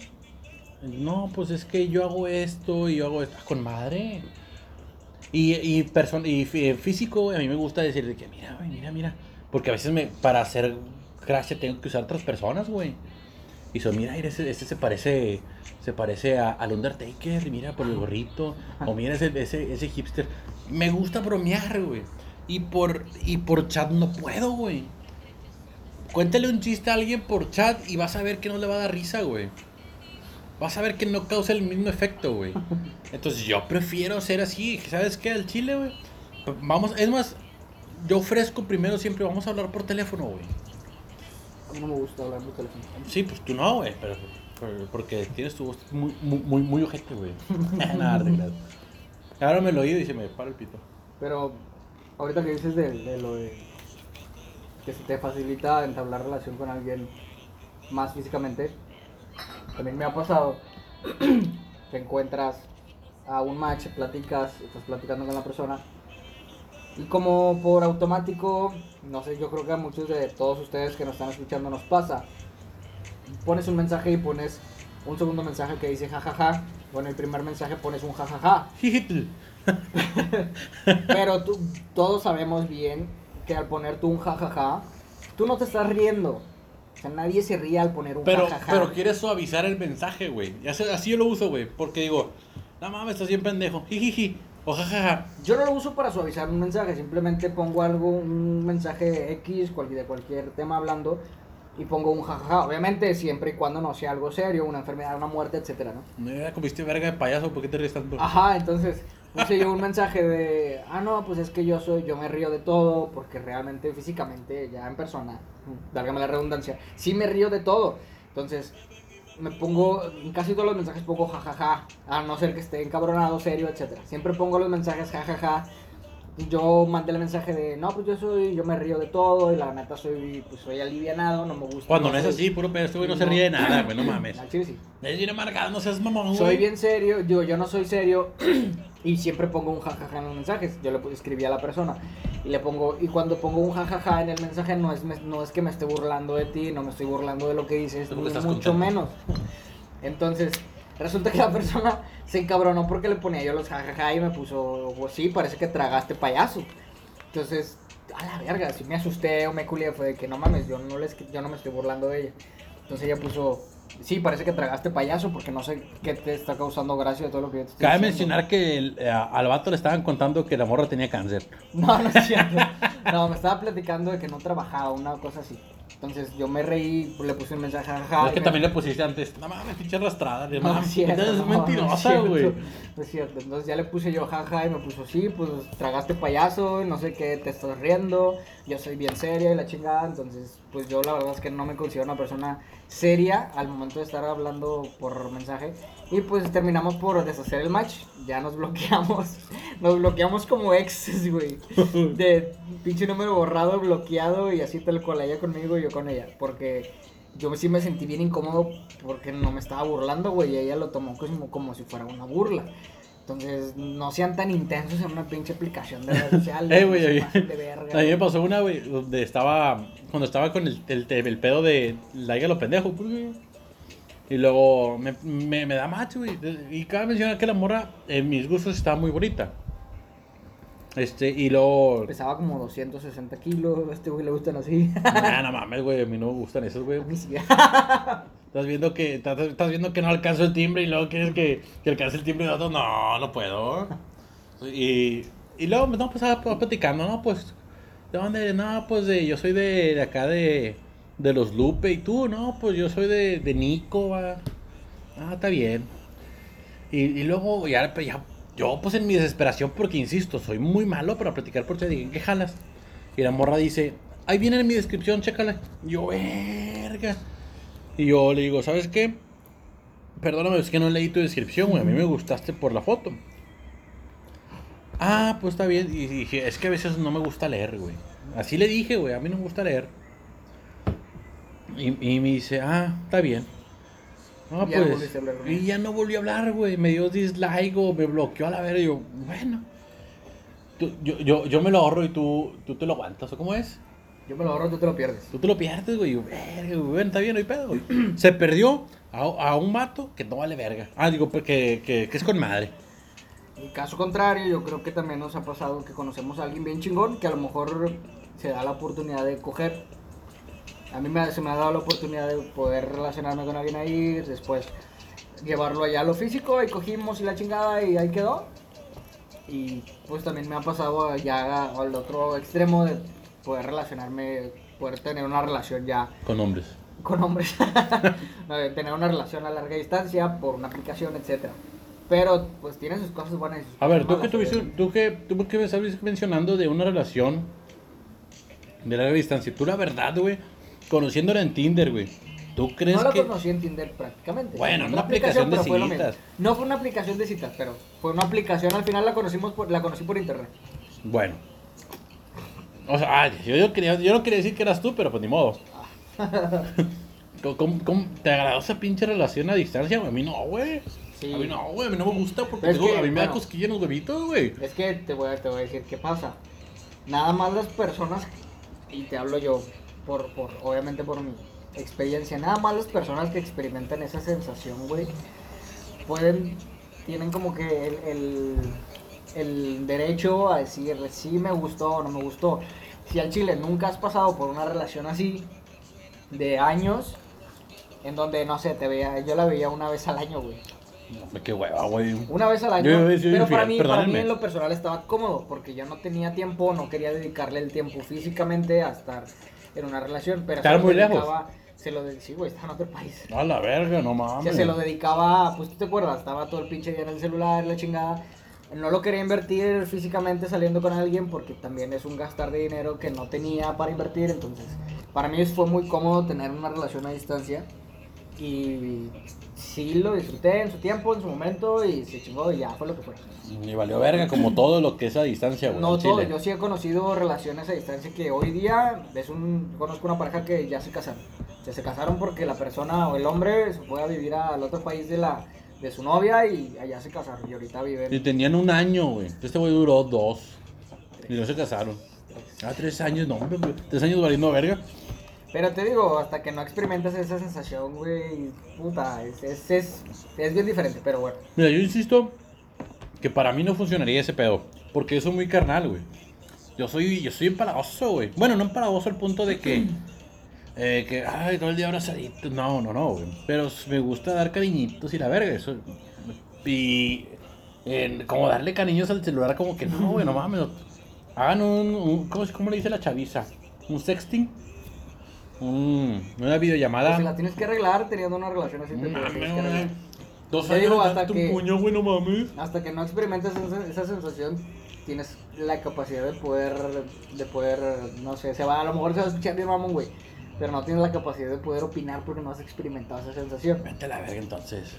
[SPEAKER 2] no, pues es que yo hago esto y yo hago esto. Ah, con madre. Y, y, y físico, güey, a mí me gusta decir de que, mira, mira, mira. Porque a veces me, para hacer crash tengo que usar otras personas, güey. Y son, mira, ese, ese se parece se parece a, al Undertaker, mira por el gorrito. O mira ese, ese, ese hipster. Me gusta bromear, güey. Y por, y por chat no puedo, güey. Cuéntale un chiste a alguien por chat y vas a ver que no le va a dar risa, güey. Vas a ver que no causa el mismo efecto, güey. *laughs* Entonces yo prefiero ser así. ¿Sabes qué? Al chile, güey. Vamos, es más, yo ofrezco primero siempre, vamos a hablar por teléfono, güey.
[SPEAKER 1] A mí no me gusta hablar por teléfono.
[SPEAKER 2] Sí, pues tú no, güey, pero porque tienes tu voz muy, muy, muy, muy ojete, güey. *laughs* *laughs* Nada, de Ahora me lo oído y se me para el pito.
[SPEAKER 1] Pero ahorita que dices de, lo de que se te facilita entablar relación con alguien más físicamente, también me ha pasado *clears throat* que encuentras a un match, platicas, estás platicando con la persona y como por automático, no sé, yo creo que a muchos de todos ustedes que nos están escuchando nos pasa, pones un mensaje y pones un segundo mensaje que dice jajaja, bueno, el primer mensaje pones un jajaja. *laughs* Pero tú, todos sabemos bien que al poner tú un jajaja, tú no te estás riendo. O sea, nadie se ríe al poner un
[SPEAKER 2] pero,
[SPEAKER 1] jajaja.
[SPEAKER 2] Pero quieres suavizar el mensaje, güey. Así yo lo uso, güey. Porque digo, no mames, estás bien pendejo. Jijiji. O jajaja.
[SPEAKER 1] Yo no lo uso para suavizar un mensaje. Simplemente pongo algo, un mensaje X de cualquier tema hablando y pongo un jajaja. Obviamente, siempre y cuando no sea algo serio, una enfermedad, una muerte, etcétera, ¿no?
[SPEAKER 2] Me comiste verga de payaso, ¿por qué te ríes tanto?
[SPEAKER 1] Ajá, entonces puse yo un mensaje de, ah, no, pues es que yo soy, yo me río de todo, porque realmente físicamente, ya en persona, dárgame la redundancia, sí me río de todo. Entonces, me pongo, en casi todos los mensajes pongo jajaja, a no ser que esté encabronado, serio, etcétera. Siempre pongo los mensajes jajaja yo mandé el mensaje de, no, pues yo soy, yo me río de todo y la neta soy, pues soy alivianado, no me gusta.
[SPEAKER 2] Cuando no, es así, puro pedo, este güey no, se ríe de nada, güey, no *clears throat* mames.
[SPEAKER 1] Al chile sí.
[SPEAKER 2] Es bien amargado, no seas mamón, güey.
[SPEAKER 1] Soy bien serio, digo, yo no soy serio *clears throat* y siempre pongo un jajaja en los mensajes. Yo le escribí a la persona y le pongo, y cuando pongo un jajaja en el mensaje no es, no es que me esté burlando de ti, no me estoy burlando de lo que dices, ni mucho menos. Entonces, resulta que la persona se encabronó porque le ponía yo los jajaja y me puso, pues sí, parece que tragaste payaso. Entonces, a la verga, si me asusté o me culié fue de que no mames, yo no, les, yo no me estoy burlando de ella. Entonces ella puso, sí, parece que tragaste payaso porque no sé qué te está causando gracia de todo lo que te
[SPEAKER 2] Cabe mencionar que eh, al vato le estaban contando que la morra tenía cáncer. *laughs*
[SPEAKER 1] No, no es cierto. No, me estaba platicando de que no trabajaba, una cosa así. Entonces yo me reí, le puse un mensaje
[SPEAKER 2] a Es que también le pusiste antes, no mames, pinche arrastrada. No, es cierto, es mentirosa, güey.
[SPEAKER 1] No, es cierto. Entonces ya le puse yo jaja y me puso, sí, pues tragaste payaso, no sé qué, te estás riendo, yo soy bien seria y la chingada. Entonces, pues yo la verdad es que no me considero una persona seria al momento de estar hablando por mensaje. Y pues terminamos por deshacer el match. Ya nos bloqueamos. *laughs* Nos bloqueamos como exes, güey. *laughs* De pinche número borrado, bloqueado y así tal cual ella conmigo y yo con ella. Porque yo sí me sentí bien incómodo porque no me estaba burlando, güey. Y ella lo tomó como, como si fuera una burla. Entonces, no sean tan intensos en una pinche aplicación de redes *laughs* sociales.
[SPEAKER 2] eh, güey, a mí me pasó una, güey, donde estaba, cuando estaba con el, el, el pedo de la lo pendejo, güey. Y luego me, me, me da macho, güey. Y cabe mencionar que la morra, en mis gustos, estaba muy bonita. Este, y luego.
[SPEAKER 1] Pesaba como 260 kilos. A este güey le gustan así.
[SPEAKER 2] Nah, *laughs* no mames, güey. A mí no me gustan esos, güey. A mí sí. estás viendo que estás, viendo que no alcanzo el timbre y luego quieres que, que alcance el timbre de otro. No, no puedo. Y, y luego, no, pues, a, platicando, ¿no? Pues, ¿de dónde? No, pues, de, yo soy de, de acá de de los Lupe y tú, no, pues yo soy de, de Nico, va. Ah, está bien. Y, y luego ya, ya, yo pues en mi desesperación, porque insisto, soy muy malo para platicar por chat, dije, ¿qué jalas? Y la morra dice, ahí viene en mi descripción, chécala. Yo, verga. Y yo le digo, ¿sabes qué? Perdóname, es que no leí tu descripción, güey. A mí me gustaste por la foto. Ah, pues está bien. Y dije, es que a veces no me gusta leer, güey. Así le dije, güey, a mí no me gusta leer. Y, me dice, ah, está bien. No,
[SPEAKER 1] Y ya no
[SPEAKER 2] pues.
[SPEAKER 1] con
[SPEAKER 2] y ya no volví a hablar, güey. Me dio dislike o me bloqueó a la verga. Y yo, bueno. Tú- yo, yo, yo me lo ahorro y tú, tú te lo aguantas. ¿O cómo es?
[SPEAKER 1] Yo me lo ahorro, tú te lo pierdes.
[SPEAKER 2] Tú te lo pierdes, güey. Y yo, verga, güey, bueno, está bien, no hay pedo, güey. *clears throat* Se perdió a, a un vato que no vale verga. Ah, digo, pues, que, que, que es con madre.
[SPEAKER 1] En caso contrario, yo creo que también nos ha pasado que conocemos a alguien bien chingón que a lo mejor se da la oportunidad de coger. A mí me, se me ha dado la oportunidad de poder relacionarme con alguien ahí, después llevarlo allá a lo físico y cogimos y la chingada y ahí quedó. Y pues también me ha pasado ya al otro extremo de poder relacionarme, poder tener una relación ya
[SPEAKER 2] Con hombres.
[SPEAKER 1] con hombres. De *laughs* *laughs* tener una relación a larga distancia por una aplicación, etcétera. Pero pues tiene sus cosas buenas sus
[SPEAKER 2] A ver, tú que tuviste, tú que, tú que me estabas mencionando de una relación de larga distancia. Tú, la verdad, güey, conociéndola en Tinder, güey. ¿Tú crees
[SPEAKER 1] No la
[SPEAKER 2] que.?
[SPEAKER 1] conocí en Tinder prácticamente.
[SPEAKER 2] Bueno,
[SPEAKER 1] Fue
[SPEAKER 2] una aplicación de citas.
[SPEAKER 1] No fue una aplicación de citas, pero fue una aplicación. Al final la conocimos por, la conocí por internet.
[SPEAKER 2] Bueno. O sea, ay, yo, yo, quería, yo no quería decir que eras tú, pero pues ni modo. *laughs* ¿Cómo, cómo- cómo- te agradó esa pinche relación a distancia, güey? A mí no, güey.
[SPEAKER 1] Sí.
[SPEAKER 2] A mí no, güey. A mí no me gusta porque
[SPEAKER 1] que,
[SPEAKER 2] a mí me da cosquilla en los huevitos, güey.
[SPEAKER 1] Es que te voy, a, te voy a decir qué pasa. Nada más las personas, y te hablo yo, por, por obviamente por mi experiencia, nada más las personas que experimentan esa sensación, güey, pueden, tienen como que el, el, el derecho a decir si me gustó o no me gustó. Si al chile nunca has pasado por una relación así, de años, en donde, no sé, te veía, yo la veía una vez al año, güey.
[SPEAKER 2] No, qué hueva, güey.
[SPEAKER 1] Una vez al año.
[SPEAKER 2] Yo a decir
[SPEAKER 1] pero para mí, para mí en lo personal estaba cómodo porque yo no tenía tiempo, no quería dedicarle el tiempo físicamente a estar en una relación. Pero
[SPEAKER 2] ¿Estar
[SPEAKER 1] se lo
[SPEAKER 2] muy lejos?
[SPEAKER 1] dedicaba- Se lo de- sí, güey, estaba en otro país.
[SPEAKER 2] A la verga, no
[SPEAKER 1] O
[SPEAKER 2] mames.
[SPEAKER 1] sea, se lo dedicaba, pues tú te acuerdas, estaba todo el pinche día en el celular, la chingada. No lo quería invertir físicamente saliendo con alguien porque también es un gastar de dinero que no tenía para invertir. Entonces, para mí fue muy cómodo tener una relación a distancia. Y sí lo disfruté en su tiempo, en su momento, y se chingó y ya fue lo que fue.
[SPEAKER 2] Ni valió verga, como todo lo que es a distancia, güey.
[SPEAKER 1] No todo, yo sí he conocido relaciones a distancia que hoy día es un conozco una pareja que ya se casaron. Ya se casaron porque la persona o el hombre se fue a vivir al otro país de la de su novia y allá se casaron y ahorita
[SPEAKER 2] Y
[SPEAKER 1] viven.
[SPEAKER 2] tenían un año, güey. Este güey duró dos. Y no se casaron. Ah, tres años, no, hombre, güey. Tres años valiendo verga.
[SPEAKER 1] Pero te digo, hasta que no experimentas esa sensación, güey, puta, es, es, es, es bien diferente, pero bueno.
[SPEAKER 2] Mira, yo insisto que para mí no funcionaría ese pedo. Porque yo soy muy carnal, güey. Yo soy, yo soy empalagoso, güey. Bueno, no empalagoso al punto de que. eh, que, ay, todo el día abrazaditos. No, no, no, güey. Pero me gusta dar cariñitos y la verga. Eso. Y. como darle cariños al celular, como que no, güey, no mames. Hagan un. un- ¿cómo, ¿Cómo le dice la chaviza? ¿Un sexting? Una videollamada.
[SPEAKER 1] Pues si la tienes que arreglar teniendo una relación así, te tienes que arreglar.
[SPEAKER 2] güey. Dos años
[SPEAKER 1] digo, hasta que-
[SPEAKER 2] puño.
[SPEAKER 1] Hasta que no experimentas esa, esa sensación, tienes la capacidad de poder, de poder, no sé, se va, a lo mejor se va a escuchar bien mamón, güey, pero no tienes la capacidad de poder opinar porque no has experimentado esa sensación.
[SPEAKER 2] Vete a la verga entonces.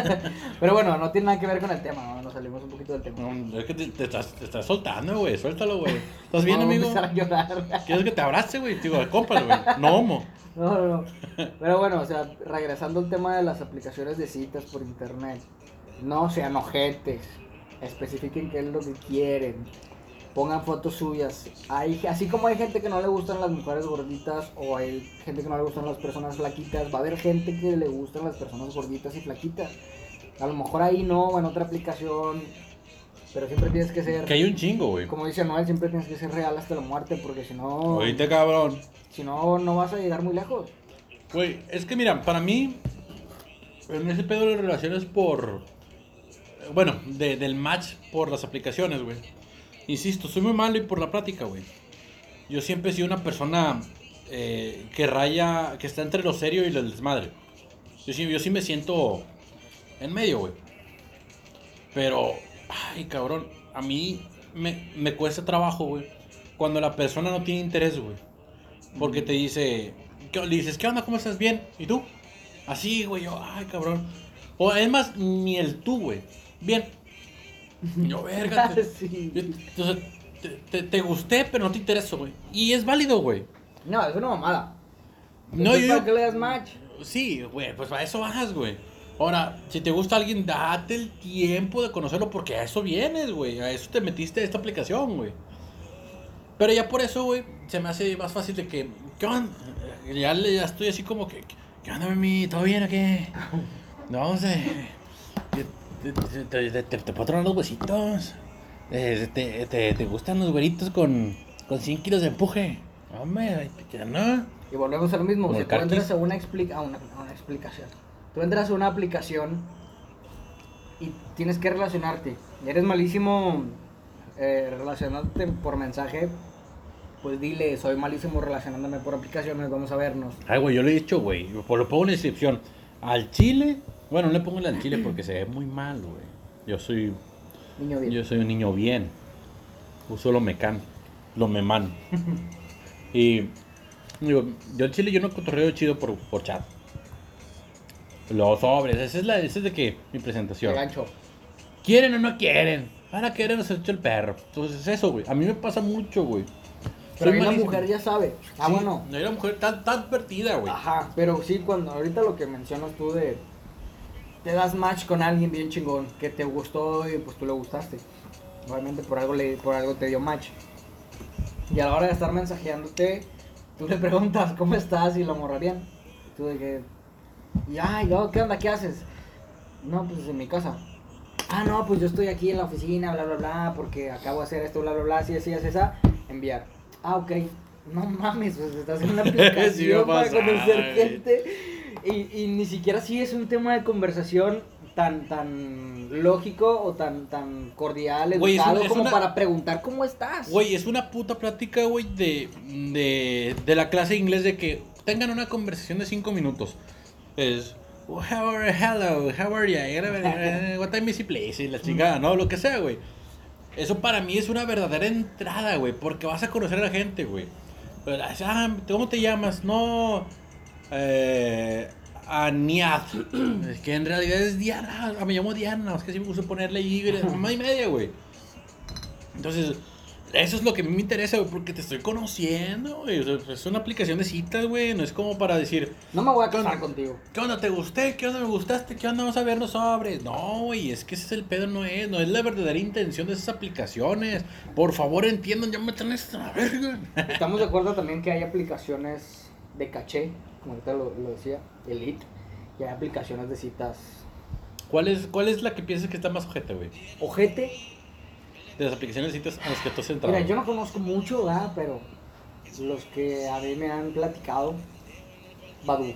[SPEAKER 2] *laughs*
[SPEAKER 1] Pero bueno, no tiene nada que ver con el tema, ¿no? nos salimos un poquito del tema.
[SPEAKER 2] No, es que te, te estás, te estás soltando, güey. Suéltalo, güey. ¿Estás bien, amigo?
[SPEAKER 1] empezar a llorar.
[SPEAKER 2] ¿Quieres que te abrace, güey? Digo, compas, güey. No homo.
[SPEAKER 1] No, no, no. Pero bueno, o sea, regresando al tema de las aplicaciones de citas por internet. No sean ojetes. Especifiquen qué es lo que quieren. Pongan fotos suyas. Hay, así como hay gente que no le gustan las mujeres gorditas o hay gente que no le gustan las personas flaquitas, va a haber gente que le gustan las personas gorditas y flaquitas. A lo mejor ahí no, en otra aplicación. Pero siempre tienes que ser,
[SPEAKER 2] Que hay un chingo, güey.
[SPEAKER 1] como dice Noel, siempre tienes que ser real hasta la muerte porque si no,
[SPEAKER 2] Oíste, cabrón.
[SPEAKER 1] si no, no vas a llegar muy lejos.
[SPEAKER 2] Güey, es que mira, para mí, en ese pedo de relaciones por. Bueno, de- del match por las aplicaciones, güey. Insisto, soy muy malo y por la práctica, güey. Yo siempre he sido una persona eh, que raya, que está entre lo serio y lo desmadre. Yo sí, yo sí me siento en medio, güey. Pero, ay, cabrón, a mí me, me cuesta trabajo, güey. Cuando la persona no tiene interés, güey. Porque te dice, ¿qué- le dices, ¿qué onda? ¿Cómo estás? Bien. ¿Y tú? Así, güey, yo, ay, cabrón. O es más, ni el tú, güey. Bien. Y Yo, verga. *laughs* te-
[SPEAKER 1] Sí.
[SPEAKER 2] Entonces, te, te- te gusté, pero no te intereso, güey. Y es válido, güey.
[SPEAKER 1] No, es una mamada.
[SPEAKER 2] No, yo-
[SPEAKER 1] ¿Para qué le das match?
[SPEAKER 2] Sí, güey, pues para eso bajas, güey. Ahora, si te gusta alguien, date el tiempo de conocerlo porque a eso vienes, güey. A eso te metiste a esta aplicación, güey. Pero ya por eso, güey, se me hace más fácil de que. ¿Qué onda? Ya, ya estoy así como que. ¿Qué onda, mami? ¿Todo bien o qué? *laughs* No sé. Te, te, te, te- te puedo tronar los huesitos. Eh, te, te, te gustan los güeritos con, con 100 kilos de empuje. Hombre, ya no.
[SPEAKER 1] Y volvemos a lo mismo. Si tú entras a una, explica a una, a una explicación. Tú entras a una aplicación y tienes que relacionarte. Y eres malísimo eh, relacionándote por mensaje. Pues dile, soy malísimo relacionándome por aplicaciones, vamos a vernos.
[SPEAKER 2] Ay, güey, yo le he dicho, güey. Por lo pongo en la descripción. Al chile. Bueno, no le pongo el al chile porque se ve muy mal, güey. Yo soy.
[SPEAKER 1] Niño bien.
[SPEAKER 2] Yo soy un niño bien. Uso lo mecan. Lo *laughs* meman. y. Digo, yo al chile yo no cotorreo chido por, por chat. Los sobres. Esa es la. Esa es de que. Mi presentación.
[SPEAKER 1] gancho.
[SPEAKER 2] ¿Quieren o no quieren? Para querer nos hecho el perro. Entonces, eso, güey. A mí me pasa mucho, güey.
[SPEAKER 1] Pero ahí la mujer ya sabe. Ah,
[SPEAKER 2] Sí,
[SPEAKER 1] bueno.
[SPEAKER 2] no, La mujer está, está advertida, güey.
[SPEAKER 1] Ajá, pero sí, cuando ahorita lo que mencionas tú de. Te das match con alguien bien chingón, que te gustó y pues tú le gustaste. Obviamente por algo, le, por algo te dio match. Y a la hora de estar mensajeándote, tú le preguntas cómo estás y lo morrarían. Tú de que. Y ay, luego, ¿qué onda? ¿Qué haces? No, pues en mi casa. Ah, no, pues yo estoy aquí en la oficina, bla, bla, bla, porque acabo de hacer esto, bla, bla, bla, así, así, así, esa. Enviar. Ah, ok. No mames, pues estás en una *laughs* aplicación
[SPEAKER 2] Sí
[SPEAKER 1] para conocer gente. Y, y ni siquiera sí es un tema de conversación tan, tan lógico o tan, tan cordial,
[SPEAKER 2] Güey, es
[SPEAKER 1] educado,
[SPEAKER 2] una- es
[SPEAKER 1] como
[SPEAKER 2] una-
[SPEAKER 1] para preguntar cómo estás.
[SPEAKER 2] Güey, es una puta plática, güey, de, de, de la clase de inglés de que tengan una conversación de cinco minutos. Es, "Oh, how are, hello, how are you? What time is? Y la chingada, ¿no? Lo que sea, güey. Eso para mí es una verdadera entrada, güey, porque vas a conocer a la gente, güey. Ah, ¿cómo te llamas? No, eh, Aniad. Es que en realidad es Diana. Me llamo Diana. Es que sí me gusta ponerle Y, mamá y media, güey. Entonces, eso es lo que a mí me interesa, güey, porque te estoy conociendo, güey. O sea, es una aplicación de citas, güey. No es como para decir,
[SPEAKER 1] No me voy a
[SPEAKER 2] ¿Qué
[SPEAKER 1] casar contigo.
[SPEAKER 2] ¿qué onda? ¿Te gusté? ¿Qué onda? ¿Me gustaste? ¿Qué onda? Vamos a ver los sobres. No, güey, es que ese es el pedo, no es. No es la verdadera intención de esas aplicaciones. Por favor, entiendan, ya me traen esto a la verga.
[SPEAKER 1] Estamos de acuerdo también que hay aplicaciones de caché, como ahorita lo, lo decía, Elite, y hay aplicaciones de citas.
[SPEAKER 2] ¿Cuál es, ¿Cuál es la que piensas que está más ojete, güey?
[SPEAKER 1] Ojete,
[SPEAKER 2] De las aplicaciones de citas a las que tú has entrado.
[SPEAKER 1] mira, yo no conozco mucho, ¿verdad? Pero los que a mí me han platicado, Badu.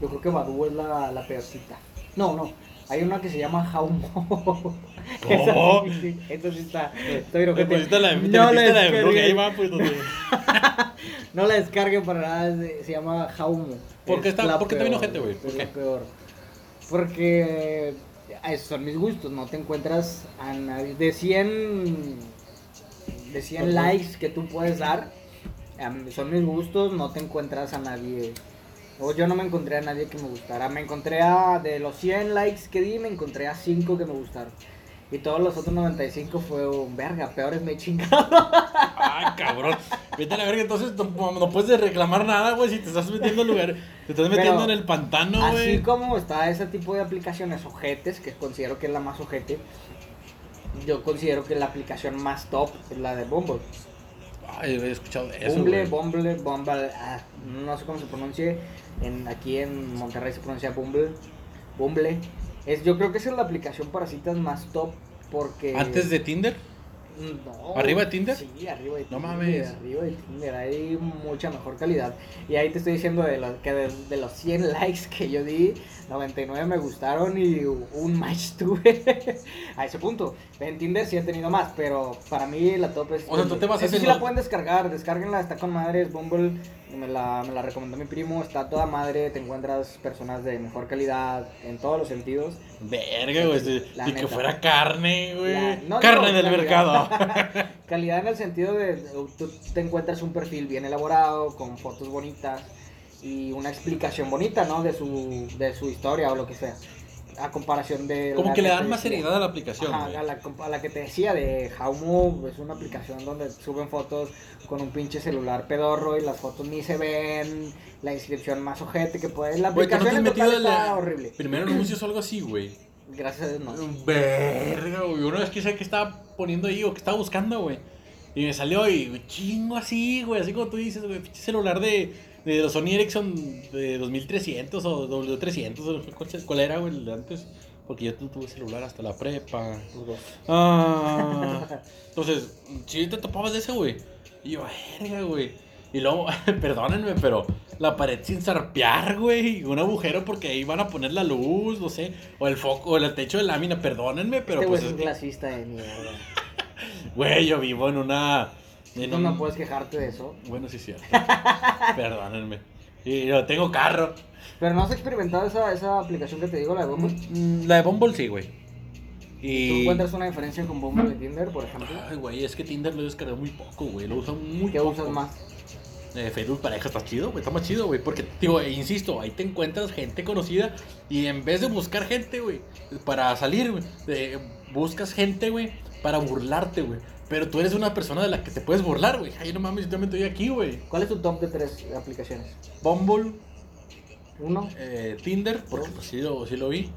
[SPEAKER 1] Yo creo que Badu es la, la peorcita. No, no, hay una que se llama Jaumo. *laughs* *laughs* Esa
[SPEAKER 2] ¿Cómo?
[SPEAKER 1] sí, sí, esa sí está. Estoy No
[SPEAKER 2] pues,
[SPEAKER 1] No la descarguen *laughs* para nada, se, se llama Jaumo.
[SPEAKER 2] ¿Por qué
[SPEAKER 1] Es
[SPEAKER 2] está- por qué está bien
[SPEAKER 1] peor,
[SPEAKER 2] ojete, güey? ¿Por
[SPEAKER 1] Es
[SPEAKER 2] qué?
[SPEAKER 1] peor. Porque eh, esos son mis gustos, no te encuentras a nadie. De 100, de 100 likes que tú puedes dar, am, son mis gustos, no te encuentras a nadie. O yo no me encontré a nadie que me gustara. Me encontré a, de los 100 likes que di, me encontré a 5 que me gustaron. Y todos los otros 95 fue un verga, peores me he chingado.
[SPEAKER 2] Ay, *laughs* cabrón. Vete a la verga, entonces no, no puedes reclamar nada, güey, si te estás metiendo en lugar. Te estás metiendo
[SPEAKER 1] Pero,
[SPEAKER 2] en el pantano,
[SPEAKER 1] Así
[SPEAKER 2] güey.
[SPEAKER 1] como está ese tipo de aplicaciones ojetes, que considero que es la más ojete, yo considero que la aplicación más top es la de Bumble.
[SPEAKER 2] Ay, he escuchado eso.
[SPEAKER 1] Bumble. Bumble, Bumble, ah, no sé cómo se pronuncie, en, aquí en Monterrey se pronuncia Bumble, Bumble. Es, yo creo que esa es la aplicación para citas más top porque...
[SPEAKER 2] Antes de Tinder.
[SPEAKER 1] No.
[SPEAKER 2] ¿Arriba de Tinder?
[SPEAKER 1] Sí, arriba de
[SPEAKER 2] No
[SPEAKER 1] Tinder.
[SPEAKER 2] mames.
[SPEAKER 1] Arriba de Tinder, hay mucha mejor calidad. Y ahí te estoy diciendo de los, que de, de los 100 *laughs* likes que yo di, 99 me gustaron y un match *laughs* tuve a ese punto. En Tinder sí he tenido más, pero para mí la top es.
[SPEAKER 2] O sea, tú te vas a
[SPEAKER 1] Esa sí
[SPEAKER 2] hacer
[SPEAKER 1] la pueden descargar, descárguenla, está con madre, es Bumble. Me la, me la recomendó mi primo, está toda madre, te encuentras personas de mejor calidad en todos los sentidos.
[SPEAKER 2] Verga, güey.
[SPEAKER 1] La
[SPEAKER 2] Y que fuera carne,
[SPEAKER 1] La-
[SPEAKER 2] güey.
[SPEAKER 1] no
[SPEAKER 2] carne del
[SPEAKER 1] calidad.
[SPEAKER 2] mercado. *laughs*
[SPEAKER 1] Calidad en el sentido de tú te encuentras un perfil bien elaborado, con fotos bonitas y una explicación bonita, ¿no? De su, de su historia o lo que sea. A comparación de...
[SPEAKER 2] Como
[SPEAKER 1] la
[SPEAKER 2] que le dan más seriedad a la aplicación,
[SPEAKER 1] Ajá, a, la, a la que te decía de Howmo, es una aplicación donde suben fotos con un pinche celular pedorro y las fotos ni se ven, la inscripción más ojete que puede... La
[SPEAKER 2] Güey, ¿tú no te
[SPEAKER 1] aplicación
[SPEAKER 2] has
[SPEAKER 1] en total
[SPEAKER 2] en
[SPEAKER 1] está
[SPEAKER 2] la...
[SPEAKER 1] horrible.
[SPEAKER 2] Primero anuncios o algo así, güey. *clears throat*
[SPEAKER 1] Gracias a Dios no.
[SPEAKER 2] Verga, güey. Una vez que sé que estaba poniendo ahí o que estaba buscando, güey. Y me salió y güey, chingo así, güey. Así como tú dices, güey. Pinche celular de, de los Sony Ericsson de 2300 o W300. o ¿Cuál, era, güey, el de antes? Porque yo tu- tuve celular hasta la prepa. Ah. *laughs* Entonces, si te topabas de ese, güey. Y yo, verga, güey. Y luego, *laughs* perdónenme, pero la pared sin zarpear, güey. Un agujero porque ahí van a poner la luz, no sé. O el foco, o el techo de lámina, perdónenme, pero
[SPEAKER 1] este
[SPEAKER 2] pues.
[SPEAKER 1] güey es un clasista de mierda. *laughs*
[SPEAKER 2] Güey, yo vivo en una. En
[SPEAKER 1] No, puedes quejarte de eso.
[SPEAKER 2] Bueno, sí, es cierto. *laughs* perdónenme. Y yo tengo carro.
[SPEAKER 1] Pero no has experimentado esa, esa aplicación que te digo, la de Bumble.
[SPEAKER 2] Mm, La de Bumble sí, güey.
[SPEAKER 1] ¿Tú
[SPEAKER 2] Y.
[SPEAKER 1] encuentras una diferencia con Bumble y Tinder, por ejemplo?
[SPEAKER 2] Ay, güey, es que Tinder lo he descargado muy poco, güey. Lo uso muy
[SPEAKER 1] ¿Qué
[SPEAKER 2] poco.
[SPEAKER 1] usas más?
[SPEAKER 2] Eh, Facebook pareja está chido, güey, está más chido, güey. Porque, digo, e insisto, ahí te encuentras gente conocida y en vez de buscar gente, güey, para salir, güey, eh, buscas gente, güey, para burlarte, güey. Pero tú eres una persona de la que te puedes burlar, güey. Ay, no mames, yo también estoy aquí, güey.
[SPEAKER 1] ¿Cuál es tu top de tres aplicaciones?
[SPEAKER 2] Bumble,
[SPEAKER 1] Uno.
[SPEAKER 2] eh, Tinder, porque pues, sí, lo, sí lo vi.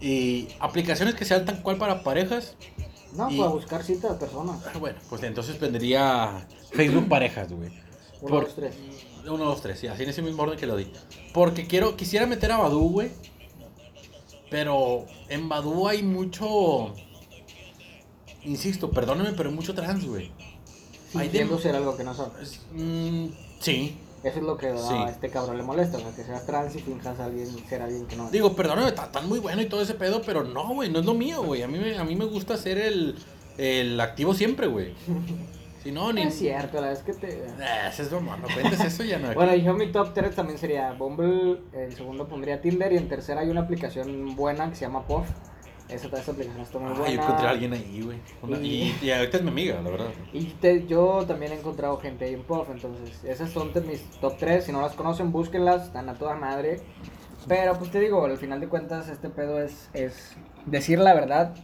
[SPEAKER 2] Y aplicaciones que sean tan cual para parejas.
[SPEAKER 1] No,
[SPEAKER 2] Y-
[SPEAKER 1] para buscar citas de personas.
[SPEAKER 2] ah, Bueno, pues entonces vendría Facebook parejas, güey.
[SPEAKER 1] Uno,
[SPEAKER 2] Por-
[SPEAKER 1] dos, tres.
[SPEAKER 2] Uno, dos, tres, sí, así en ese mismo orden que lo di. Porque quiero, quisiera meter a Badu, güey. Pero en Badu hay mucho. Insisto, perdóname, pero mucho trans, güey.
[SPEAKER 1] Fingiendo ser algo que no son.
[SPEAKER 2] Es- mm, sí.
[SPEAKER 1] Eso es lo que a este cabrón le molesta, o sea, que seas trans y finjas a alguien, ser alguien que no.
[SPEAKER 2] Digo, perdóname, está tan muy bueno y todo ese pedo, pero no, güey, no es lo mío, güey. A mí me, a mí me gusta ser el, el activo siempre, güey. *laughs* Si no, ni.
[SPEAKER 1] es cierto, la verdad es que te...
[SPEAKER 2] Eh, ese es broma, no cuentes eso ya no. *laughs*
[SPEAKER 1] Bueno, yo mi top 3 también sería Bumble, el segundo pondría Tinder y en tercera hay una aplicación buena que se llama Puff. Esa, esa aplicación está muy
[SPEAKER 2] Ay,
[SPEAKER 1] buena.
[SPEAKER 2] yo encontré a alguien ahí, güey. Una- Y, y ahorita es mi amiga, la verdad.
[SPEAKER 1] Y te- yo también he encontrado gente ahí en Puff, entonces esas son de mis top 3. Si no las conocen, búsquenlas, están a toda madre. Pero pues te digo, al final de cuentas este pedo es, es decir la verdad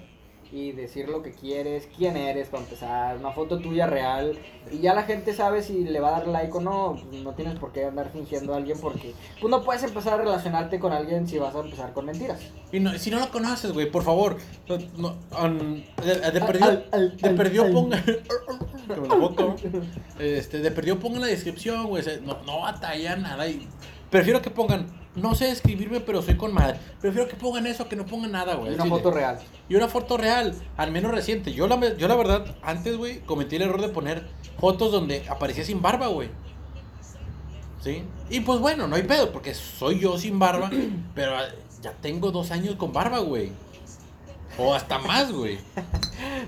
[SPEAKER 1] y decir lo que quieres, quién eres para empezar, una foto tuya real. Y ya la gente sabe si le va a dar like o no, no tienes por qué andar fingiendo a alguien porque pues no puedes empezar a relacionarte con alguien si vas a empezar con mentiras.
[SPEAKER 2] Y no, si no lo conoces, güey, por favor. No, um, de, de perdió,
[SPEAKER 1] al- al-
[SPEAKER 2] de
[SPEAKER 1] al-
[SPEAKER 2] perdió
[SPEAKER 1] al-
[SPEAKER 2] ponga. *laughs* Este, de perdió ponga en la descripción, güey. No, no batalla nada. Y prefiero que pongan. No sé escribirme, pero soy con madre. Prefiero que pongan eso que no pongan nada, güey.
[SPEAKER 1] Y una
[SPEAKER 2] chile.
[SPEAKER 1] foto real.
[SPEAKER 2] Y una foto real, al menos reciente. Yo la, yo la verdad, antes, güey, cometí el error de poner fotos donde aparecía sin barba, güey. ¿Sí? Y pues bueno, no hay pedo, porque soy yo sin barba, *clears throat* pero ya tengo dos años con barba, güey. O hasta más, güey.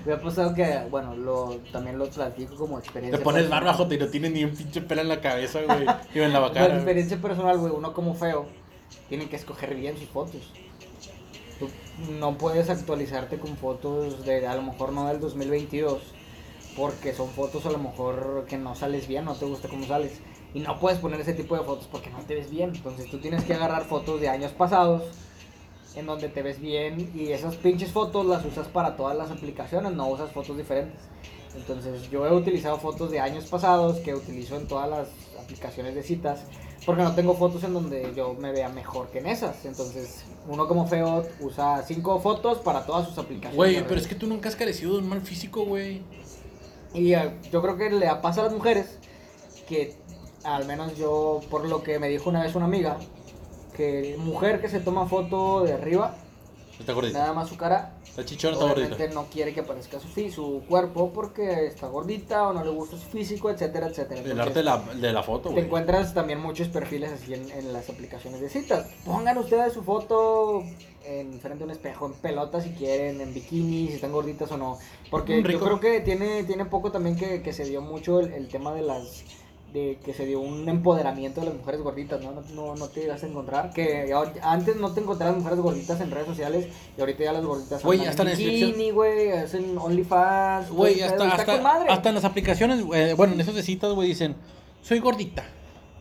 [SPEAKER 1] Me ha pasado que, bueno, lo, también lo platico como experiencia.
[SPEAKER 2] Te pones
[SPEAKER 1] personal.
[SPEAKER 2] barba, y no tienes ni un pinche pelo en la cabeza, güey. Y en la
[SPEAKER 1] Por
[SPEAKER 2] cara. güey.
[SPEAKER 1] experiencia personal, güey, uno como feo tiene que escoger bien sus fotos. Tú no puedes actualizarte con fotos de a lo mejor no del 2022 porque son fotos a lo mejor que no sales bien, no te gusta cómo sales. Y no puedes poner ese tipo de fotos porque no te ves bien. Entonces tú tienes que agarrar fotos de años pasados en donde te ves bien y esas pinches fotos las usas para todas las aplicaciones, no usas fotos diferentes. Entonces yo he utilizado fotos de años pasados que utilizo en todas las aplicaciones de citas porque no tengo fotos en donde yo me vea mejor que en esas. Entonces uno como feo usa cinco fotos para todas sus aplicaciones.
[SPEAKER 2] Güey, pero es que tú nunca has carecido de un mal físico, güey.
[SPEAKER 1] Y eh, yo creo que le pasa a las mujeres que, al menos yo, por lo que me dijo una vez una amiga, que mujer que se toma foto de arriba,
[SPEAKER 2] Está gordita.
[SPEAKER 1] nada más su cara,
[SPEAKER 2] Está chichona, está
[SPEAKER 1] obviamente
[SPEAKER 2] gordita.
[SPEAKER 1] no quiere que aparezca su, fi- su cuerpo porque está gordita o no le gusta su físico, etcétera, etcétera.
[SPEAKER 2] El
[SPEAKER 1] Entonces,
[SPEAKER 2] arte de la, de la foto,
[SPEAKER 1] te
[SPEAKER 2] güey.
[SPEAKER 1] encuentras también muchos perfiles así en, en las aplicaciones de citas. Pongan ustedes su foto en frente a un espejo, en pelota si quieren, en bikini, si están gorditas o no. Porque
[SPEAKER 2] Un
[SPEAKER 1] yo
[SPEAKER 2] rico.
[SPEAKER 1] creo que tiene, tiene poco también que, que se dio mucho el, el tema de las de que se dio un empoderamiento de las mujeres gorditas, ¿no? No, no, no te ibas a encontrar. Que antes no te encontrabas mujeres gorditas en redes sociales y ahorita ya las gorditas andan
[SPEAKER 2] hasta en
[SPEAKER 1] bikini, güey, hacen OnlyFans.
[SPEAKER 2] Güey, hasta, hasta,
[SPEAKER 1] con madre.
[SPEAKER 2] hasta en las aplicaciones, güey, bueno, en esas de citas, güey, dicen, soy gordita.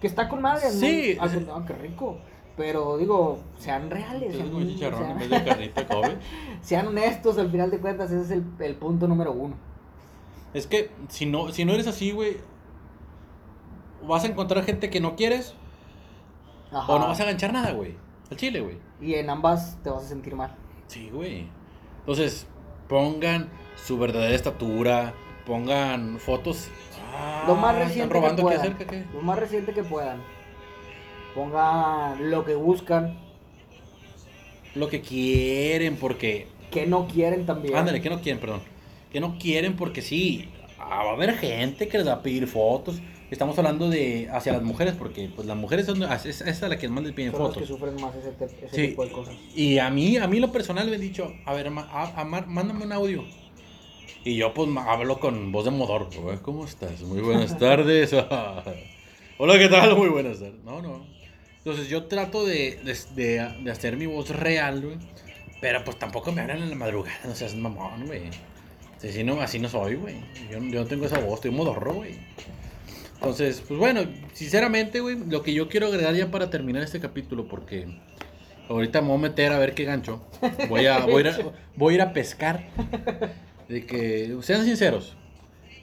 [SPEAKER 1] Que está con madre, ¿no?
[SPEAKER 2] Sí,
[SPEAKER 1] Ah, ah, qué rico. Pero digo, sean reales. Sean,
[SPEAKER 2] un chicharrón
[SPEAKER 1] sean-
[SPEAKER 2] en vez de carnita Kobe. *laughs*
[SPEAKER 1] sean honestos al final de cuentas, ese es el, el punto número uno.
[SPEAKER 2] Es que si no, si no eres así, güey, vas a encontrar gente que no quieres
[SPEAKER 1] Ajá.
[SPEAKER 2] o no vas a ganchar nada, güey. Al chile, güey.
[SPEAKER 1] Y en ambas te vas a sentir mal.
[SPEAKER 2] Sí, güey. Entonces, pongan su verdadera estatura, pongan fotos. Ah,
[SPEAKER 1] Lo más reciente que puedan. Lo más reciente que puedan. Pongan lo que buscan,
[SPEAKER 2] Lo que quieren, porque.
[SPEAKER 1] que no quieren también.
[SPEAKER 2] Ándale, que no quieren, perdón. Que no quieren, porque sí. ah, Va a haber gente que les va a pedir fotos. Estamos hablando de hacia las mujeres, porque pues las mujeres son es, es, es a la que más les piden
[SPEAKER 1] Son
[SPEAKER 2] fotos.
[SPEAKER 1] que sufren más ese, te- ese
[SPEAKER 2] Sí.
[SPEAKER 1] tipo de cosas.
[SPEAKER 2] Y a mí, a mí lo personal me han dicho, a ver, ma- a- Amar, mándame un audio. Y yo pues hablo con voz de modor. "Hola, ¿Cómo estás? Muy buenas *laughs* tardes. *laughs* Hola, ¿qué tal? Muy buenas tardes. No, no. Entonces yo trato de, de, de- hacer mi voz real, güey. Pero pues tampoco me hablan en la madrugada, no seas mamón, güey. Sí, sí, no, así no soy, güey. Yo, yo no tengo esa voz, estoy modorro, güey. Entonces, pues bueno, sinceramente, güey, lo que yo quiero agregar ya para terminar este capítulo, porque ahorita me voy a meter a ver qué gancho. Voy a, voy ir, a, voy a, ir a pescar. De que, sean sinceros,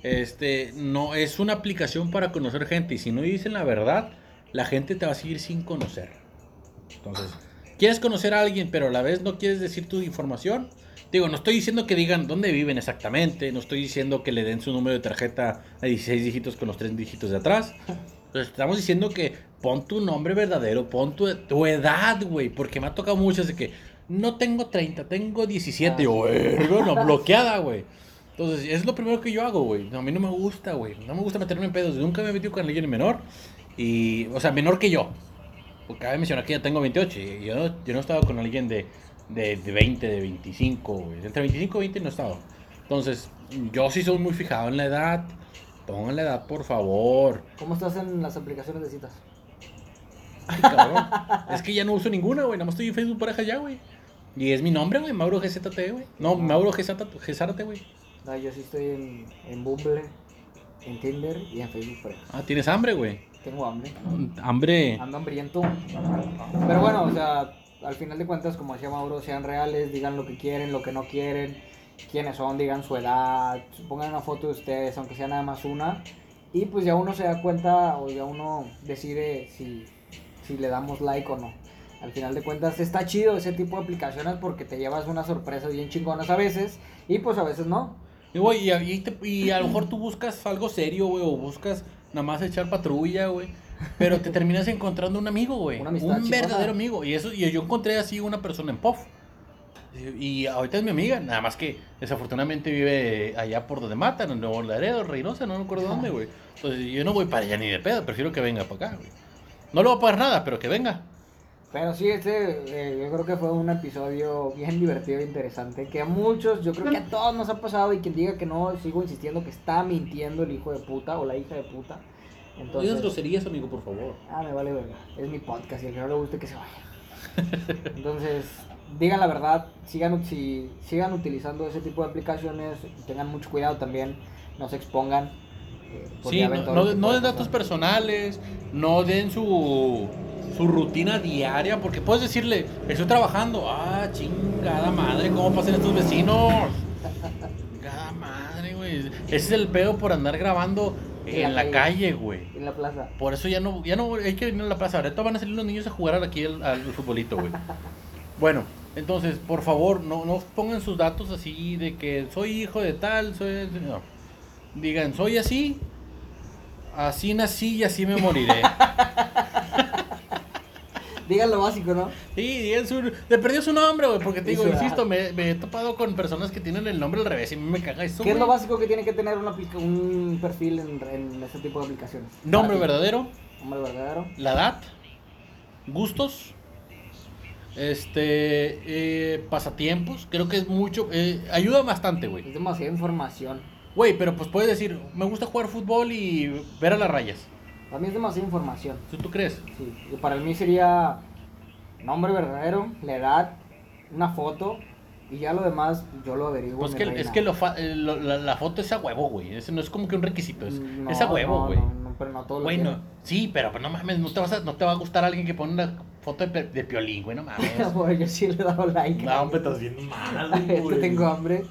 [SPEAKER 2] este, no, es una aplicación para conocer gente, y si no dicen la verdad, la gente te va a seguir sin conocer. Entonces, quieres conocer a alguien, pero a la vez no quieres decir tu información. Digo, no estoy diciendo que digan dónde viven exactamente, no estoy diciendo que le den su número de tarjeta a 16 dígitos con los 3 dígitos de atrás. Estamos diciendo que pon tu nombre verdadero, pon tu, tu edad, güey, porque me ha tocado muchas de que no tengo 30, tengo 17,
[SPEAKER 1] Ah.
[SPEAKER 2] güey, no, *laughs* bloqueada, güey. Entonces, es lo primero que yo hago, güey. No, a mí no me gusta, güey. No me gusta meterme en pedos. Nunca me he metido con alguien menor. Y, o sea, menor que yo. Porque cabe mencionar que ya tengo 28. Y yo yo no he estado con alguien de, de, de 20, de 25, güey. Entre 25 y 20 no he estado. Entonces, yo sí soy muy fijado en la edad. Pongan la edad, por favor.
[SPEAKER 1] ¿Cómo estás en las aplicaciones de citas?
[SPEAKER 2] Ay, cabrón. *laughs* es que ya no uso ninguna, güey. Nada más estoy en Facebook pareja ya, güey. Y es mi nombre, güey. Mauro GZT, güey. No, Mauro GZT, güey.
[SPEAKER 1] No, yo sí estoy en, en Bumble, en Tinder y en Facebook. Pero
[SPEAKER 2] Ah, tienes hambre, güey.
[SPEAKER 1] tengo hambre.
[SPEAKER 2] Hambre.
[SPEAKER 1] Ando hambriento. Pero bueno, o sea, al final de cuentas, como decía Mauro, sean reales, digan lo que quieren, lo que no quieren, quiénes son, digan su edad, pongan una foto de ustedes, aunque sea nada más una. Y pues ya uno se da cuenta o ya uno decide si, si le damos like o no. Al final de cuentas está chido ese tipo de aplicaciones porque te llevas unas sorpresas bien chingonas a veces y pues a veces no.
[SPEAKER 2] Y, güey, y, y te- y a lo mejor tú buscas algo serio, güey, o buscas nada más echar patrulla, güey. Pero te terminas encontrando un amigo, güey. Un verdadero amigo. Y eso, y yo encontré así una persona en POF. Y, y ahorita es mi amiga, nada más que desafortunadamente vive allá por donde matan, en Nuevo Laredo, Reynosa, no me acuerdo dónde, güey. Entonces yo no voy para allá ni de pedo, prefiero que venga para acá, güey. No le voy a pagar nada, pero que venga.
[SPEAKER 1] Pero sí, este eh, yo creo que fue un episodio bien divertido e interesante. Que a muchos, yo creo que a todos nos ha pasado. Y quien diga que no, sigo insistiendo que está mintiendo el hijo de puta o la hija de puta.
[SPEAKER 2] No digas
[SPEAKER 1] Entonces,
[SPEAKER 2] groserías, amigo, por favor.
[SPEAKER 1] ah, me vale verga. Es mi podcast y el que no le guste que se vaya. Entonces, digan la verdad. Sigan, si, sigan utilizando ese tipo de aplicaciones. Tengan mucho cuidado también. No se expongan. eh, porque
[SPEAKER 2] Sí, no, no, den datos personales, no den su, su rutina diaria, porque puedes decirle, estoy trabajando, ah, chingada madre, ¿cómo pasan estos vecinos? *laughs* Chingada madre, güey. Ese es el pedo por andar grabando
[SPEAKER 1] En
[SPEAKER 2] en
[SPEAKER 1] la
[SPEAKER 2] la
[SPEAKER 1] calle.
[SPEAKER 2] güey.
[SPEAKER 1] En la plaza.
[SPEAKER 2] Por eso ya no, ya no hay que venir a la plaza. Ahorita van a salir los niños a jugar aquí al, al futbolito, güey. *laughs* Bueno, entonces, por favor, no, no pongan sus datos así de que soy hijo de tal, soy... No. Digan, soy así, así nací y así me moriré. *laughs*
[SPEAKER 1] Digan lo básico, ¿no?
[SPEAKER 2] Sí, digan su... Le perdió su nombre, güey, porque te digo, insisto, me, me he topado con personas que tienen el nombre al revés y me caga eso,
[SPEAKER 1] ¿Qué es lo básico que tiene que tener una un perfil en, en este tipo de aplicaciones?
[SPEAKER 2] Nombre verdadero,
[SPEAKER 1] Nombre verdadero.
[SPEAKER 2] la edad, gustos, este, eh, pasatiempos, creo que es mucho, eh, ayuda bastante, güey.
[SPEAKER 1] Es demasiada información.
[SPEAKER 2] Güey, pero pues puedes decir, me gusta jugar fútbol y ver a las rayas.
[SPEAKER 1] Para mí es demasiada información.
[SPEAKER 2] ¿Tú, tú crees?
[SPEAKER 1] Sí. Y para mí sería nombre verdadero, la edad, una foto y ya lo demás yo lo averiguo.
[SPEAKER 2] Pues que, es que lo fa- eh, lo- la, la foto es a huevo, güey. Ese no es como que un requisito, es,
[SPEAKER 1] No,
[SPEAKER 2] es a huevo,
[SPEAKER 1] no,
[SPEAKER 2] güey.
[SPEAKER 1] No, no, pero no todo lo
[SPEAKER 2] no.
[SPEAKER 1] quieren.
[SPEAKER 2] Sí, pero pues no mames, no te, vas a, no te va a gustar alguien que pone una foto de, de piolín, güey, no mames. *laughs*
[SPEAKER 1] Yo sí le he dado like.
[SPEAKER 2] no, hombre, estás bien mal, *laughs* güey.
[SPEAKER 1] tengo hambre.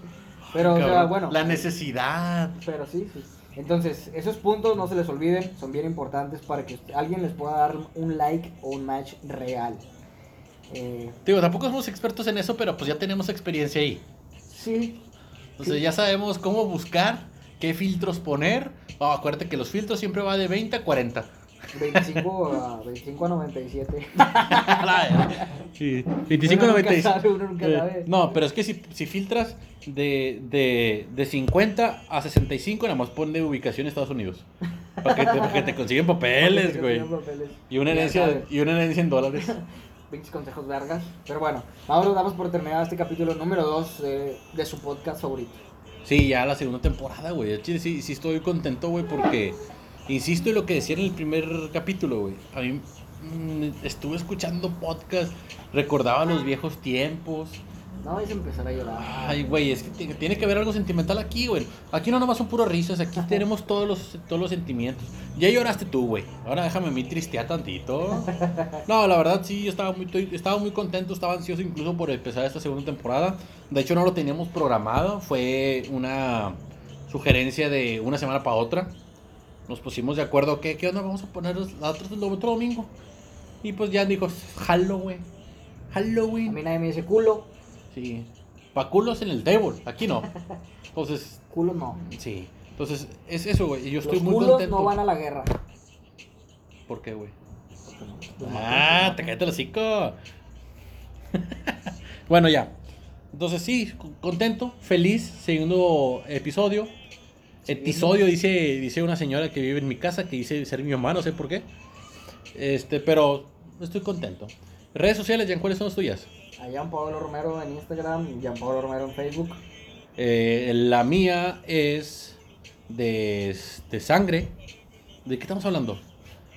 [SPEAKER 1] Pero, o sea,
[SPEAKER 2] Cabrón,
[SPEAKER 1] bueno.
[SPEAKER 2] La necesidad.
[SPEAKER 1] Pero sí, sí. Entonces, esos puntos no se les olviden, son bien importantes para que alguien les pueda dar un like o un match real. Eh,
[SPEAKER 2] Digo, tampoco somos expertos en eso, pero pues ya tenemos experiencia ahí.
[SPEAKER 1] sí,
[SPEAKER 2] Entonces
[SPEAKER 1] Sí.
[SPEAKER 2] ya sabemos cómo buscar, qué filtros poner. Oh, acuérdate que los filtros siempre va de 20 a 40.
[SPEAKER 1] 25 a, 25 a 97. *laughs*
[SPEAKER 2] sí, 25 a
[SPEAKER 1] Uno nunca
[SPEAKER 2] 96.
[SPEAKER 1] sabe, uno nunca
[SPEAKER 2] Eh,
[SPEAKER 1] sabe.
[SPEAKER 2] no, pero es que si, si filtras de, de, de 50 a 65, nada más ponle ubicación Estados Unidos. Para que te, para que te consiguen papeles, güey.
[SPEAKER 1] papeles.
[SPEAKER 2] Y una herencia, y una herencia en dólares. *laughs*
[SPEAKER 1] Pinches consejos vergas. Pero bueno, ahora damos por terminado este capítulo número 2 de su podcast favorito.
[SPEAKER 2] Sí, ya la segunda temporada, güey. Chile Sí, sí estoy contento, güey, porque insisto en lo que decía en el primer capítulo, güey. A mí mm, estuve escuchando podcast, recordaba los viejos tiempos.
[SPEAKER 1] No a empezar a llorar.
[SPEAKER 2] Ay, güey, es que tiene- que haber algo sentimental aquí, güey. Aquí no nomás son puras risas, aquí tenemos todos los, todos los sentimientos. Ya lloraste tú, güey. Ahora déjame a mí tristear tantito. *laughs* No, la verdad sí, yo estaba muy, estaba muy contento, estaba ansioso incluso por empezar esta segunda temporada. De hecho, no lo teníamos programado, fue una sugerencia de una semana para otra. Nos pusimos de acuerdo, ¿qué, qué onda? Vamos a poner la otra, el otro domingo. Y pues ya dijo, Halloween.
[SPEAKER 1] A
[SPEAKER 2] Halloween.
[SPEAKER 1] mí nadie me dice culo.
[SPEAKER 2] Sí. Pa' culos en el table, aquí no. *laughs* Entonces,
[SPEAKER 1] Culo no.
[SPEAKER 2] sí. Entonces, es eso, güey. y Yo estoy
[SPEAKER 1] Los
[SPEAKER 2] muy
[SPEAKER 1] culos
[SPEAKER 2] contento.
[SPEAKER 1] no van a la guerra.
[SPEAKER 2] ¿Por qué, güey? Ah, te cállate el hocico. *laughs* bueno, ya. Entonces, sí, contento, feliz, segundo episodio. Episodio, dice, dice una señora que vive en mi casa, que dice ser mi mamá, no sé por qué. Este, pero estoy contento. Redes sociales, Jan, ¿cuáles son las tuyas?
[SPEAKER 1] A Jean Pablo Romero en Instagram y Jean Pablo Romero en Facebook.
[SPEAKER 2] Eh, la mía es de, de sangre. ¿De qué estamos hablando?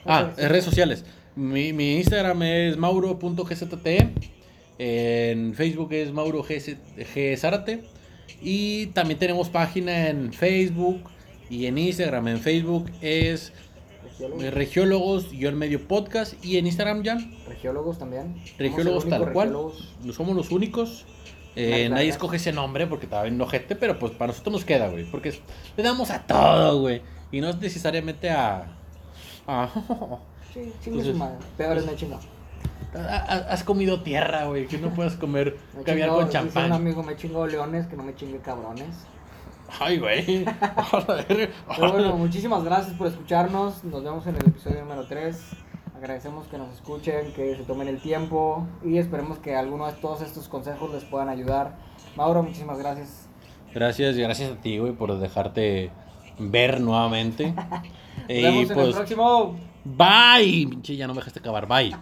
[SPEAKER 2] Ah,
[SPEAKER 1] sí.
[SPEAKER 2] redes sociales. Mi, mi Instagram es mauro.gzte. En Facebook es maurogzárate. Y también tenemos página en Facebook y en Instagram. En Facebook es
[SPEAKER 1] Regiólogos,
[SPEAKER 2] y el medio podcast. Y en Instagram ya,
[SPEAKER 1] regiólogos también.
[SPEAKER 2] Regiólogos tal cual.
[SPEAKER 1] regiólogos.
[SPEAKER 2] no somos los únicos. Eh, nadie escoge ese nombre porque estaba bien ojete, pero pues para nosotros nos queda, güey. Porque es- le damos a todo, güey. Y no es necesariamente a. a- *laughs*
[SPEAKER 1] Sí,
[SPEAKER 2] Entonces-
[SPEAKER 1] madre. Peores me chingó.
[SPEAKER 2] a- a- has comido tierra, güey. Que no puedes comer
[SPEAKER 1] Me
[SPEAKER 2] caviar con
[SPEAKER 1] dice Un
[SPEAKER 2] champán.
[SPEAKER 1] amigo me chingó leones, que no me chingue cabrones.
[SPEAKER 2] Ay, güey. *laughs*
[SPEAKER 1] Pero bueno, *laughs* muchísimas gracias por escucharnos. Nos vemos en el episodio número 3. Agradecemos que nos escuchen, que se tomen el tiempo y esperemos que alguno de todos estos consejos les puedan ayudar. Mauro, muchísimas gracias.
[SPEAKER 2] Gracias, y gracias a ti, güey, por dejarte ver nuevamente. *laughs*
[SPEAKER 1] Nos
[SPEAKER 2] y
[SPEAKER 1] vemos en el
[SPEAKER 2] pues,
[SPEAKER 1] próximo.
[SPEAKER 2] bye. Pinche, ya no me dejaste acabar. Bye.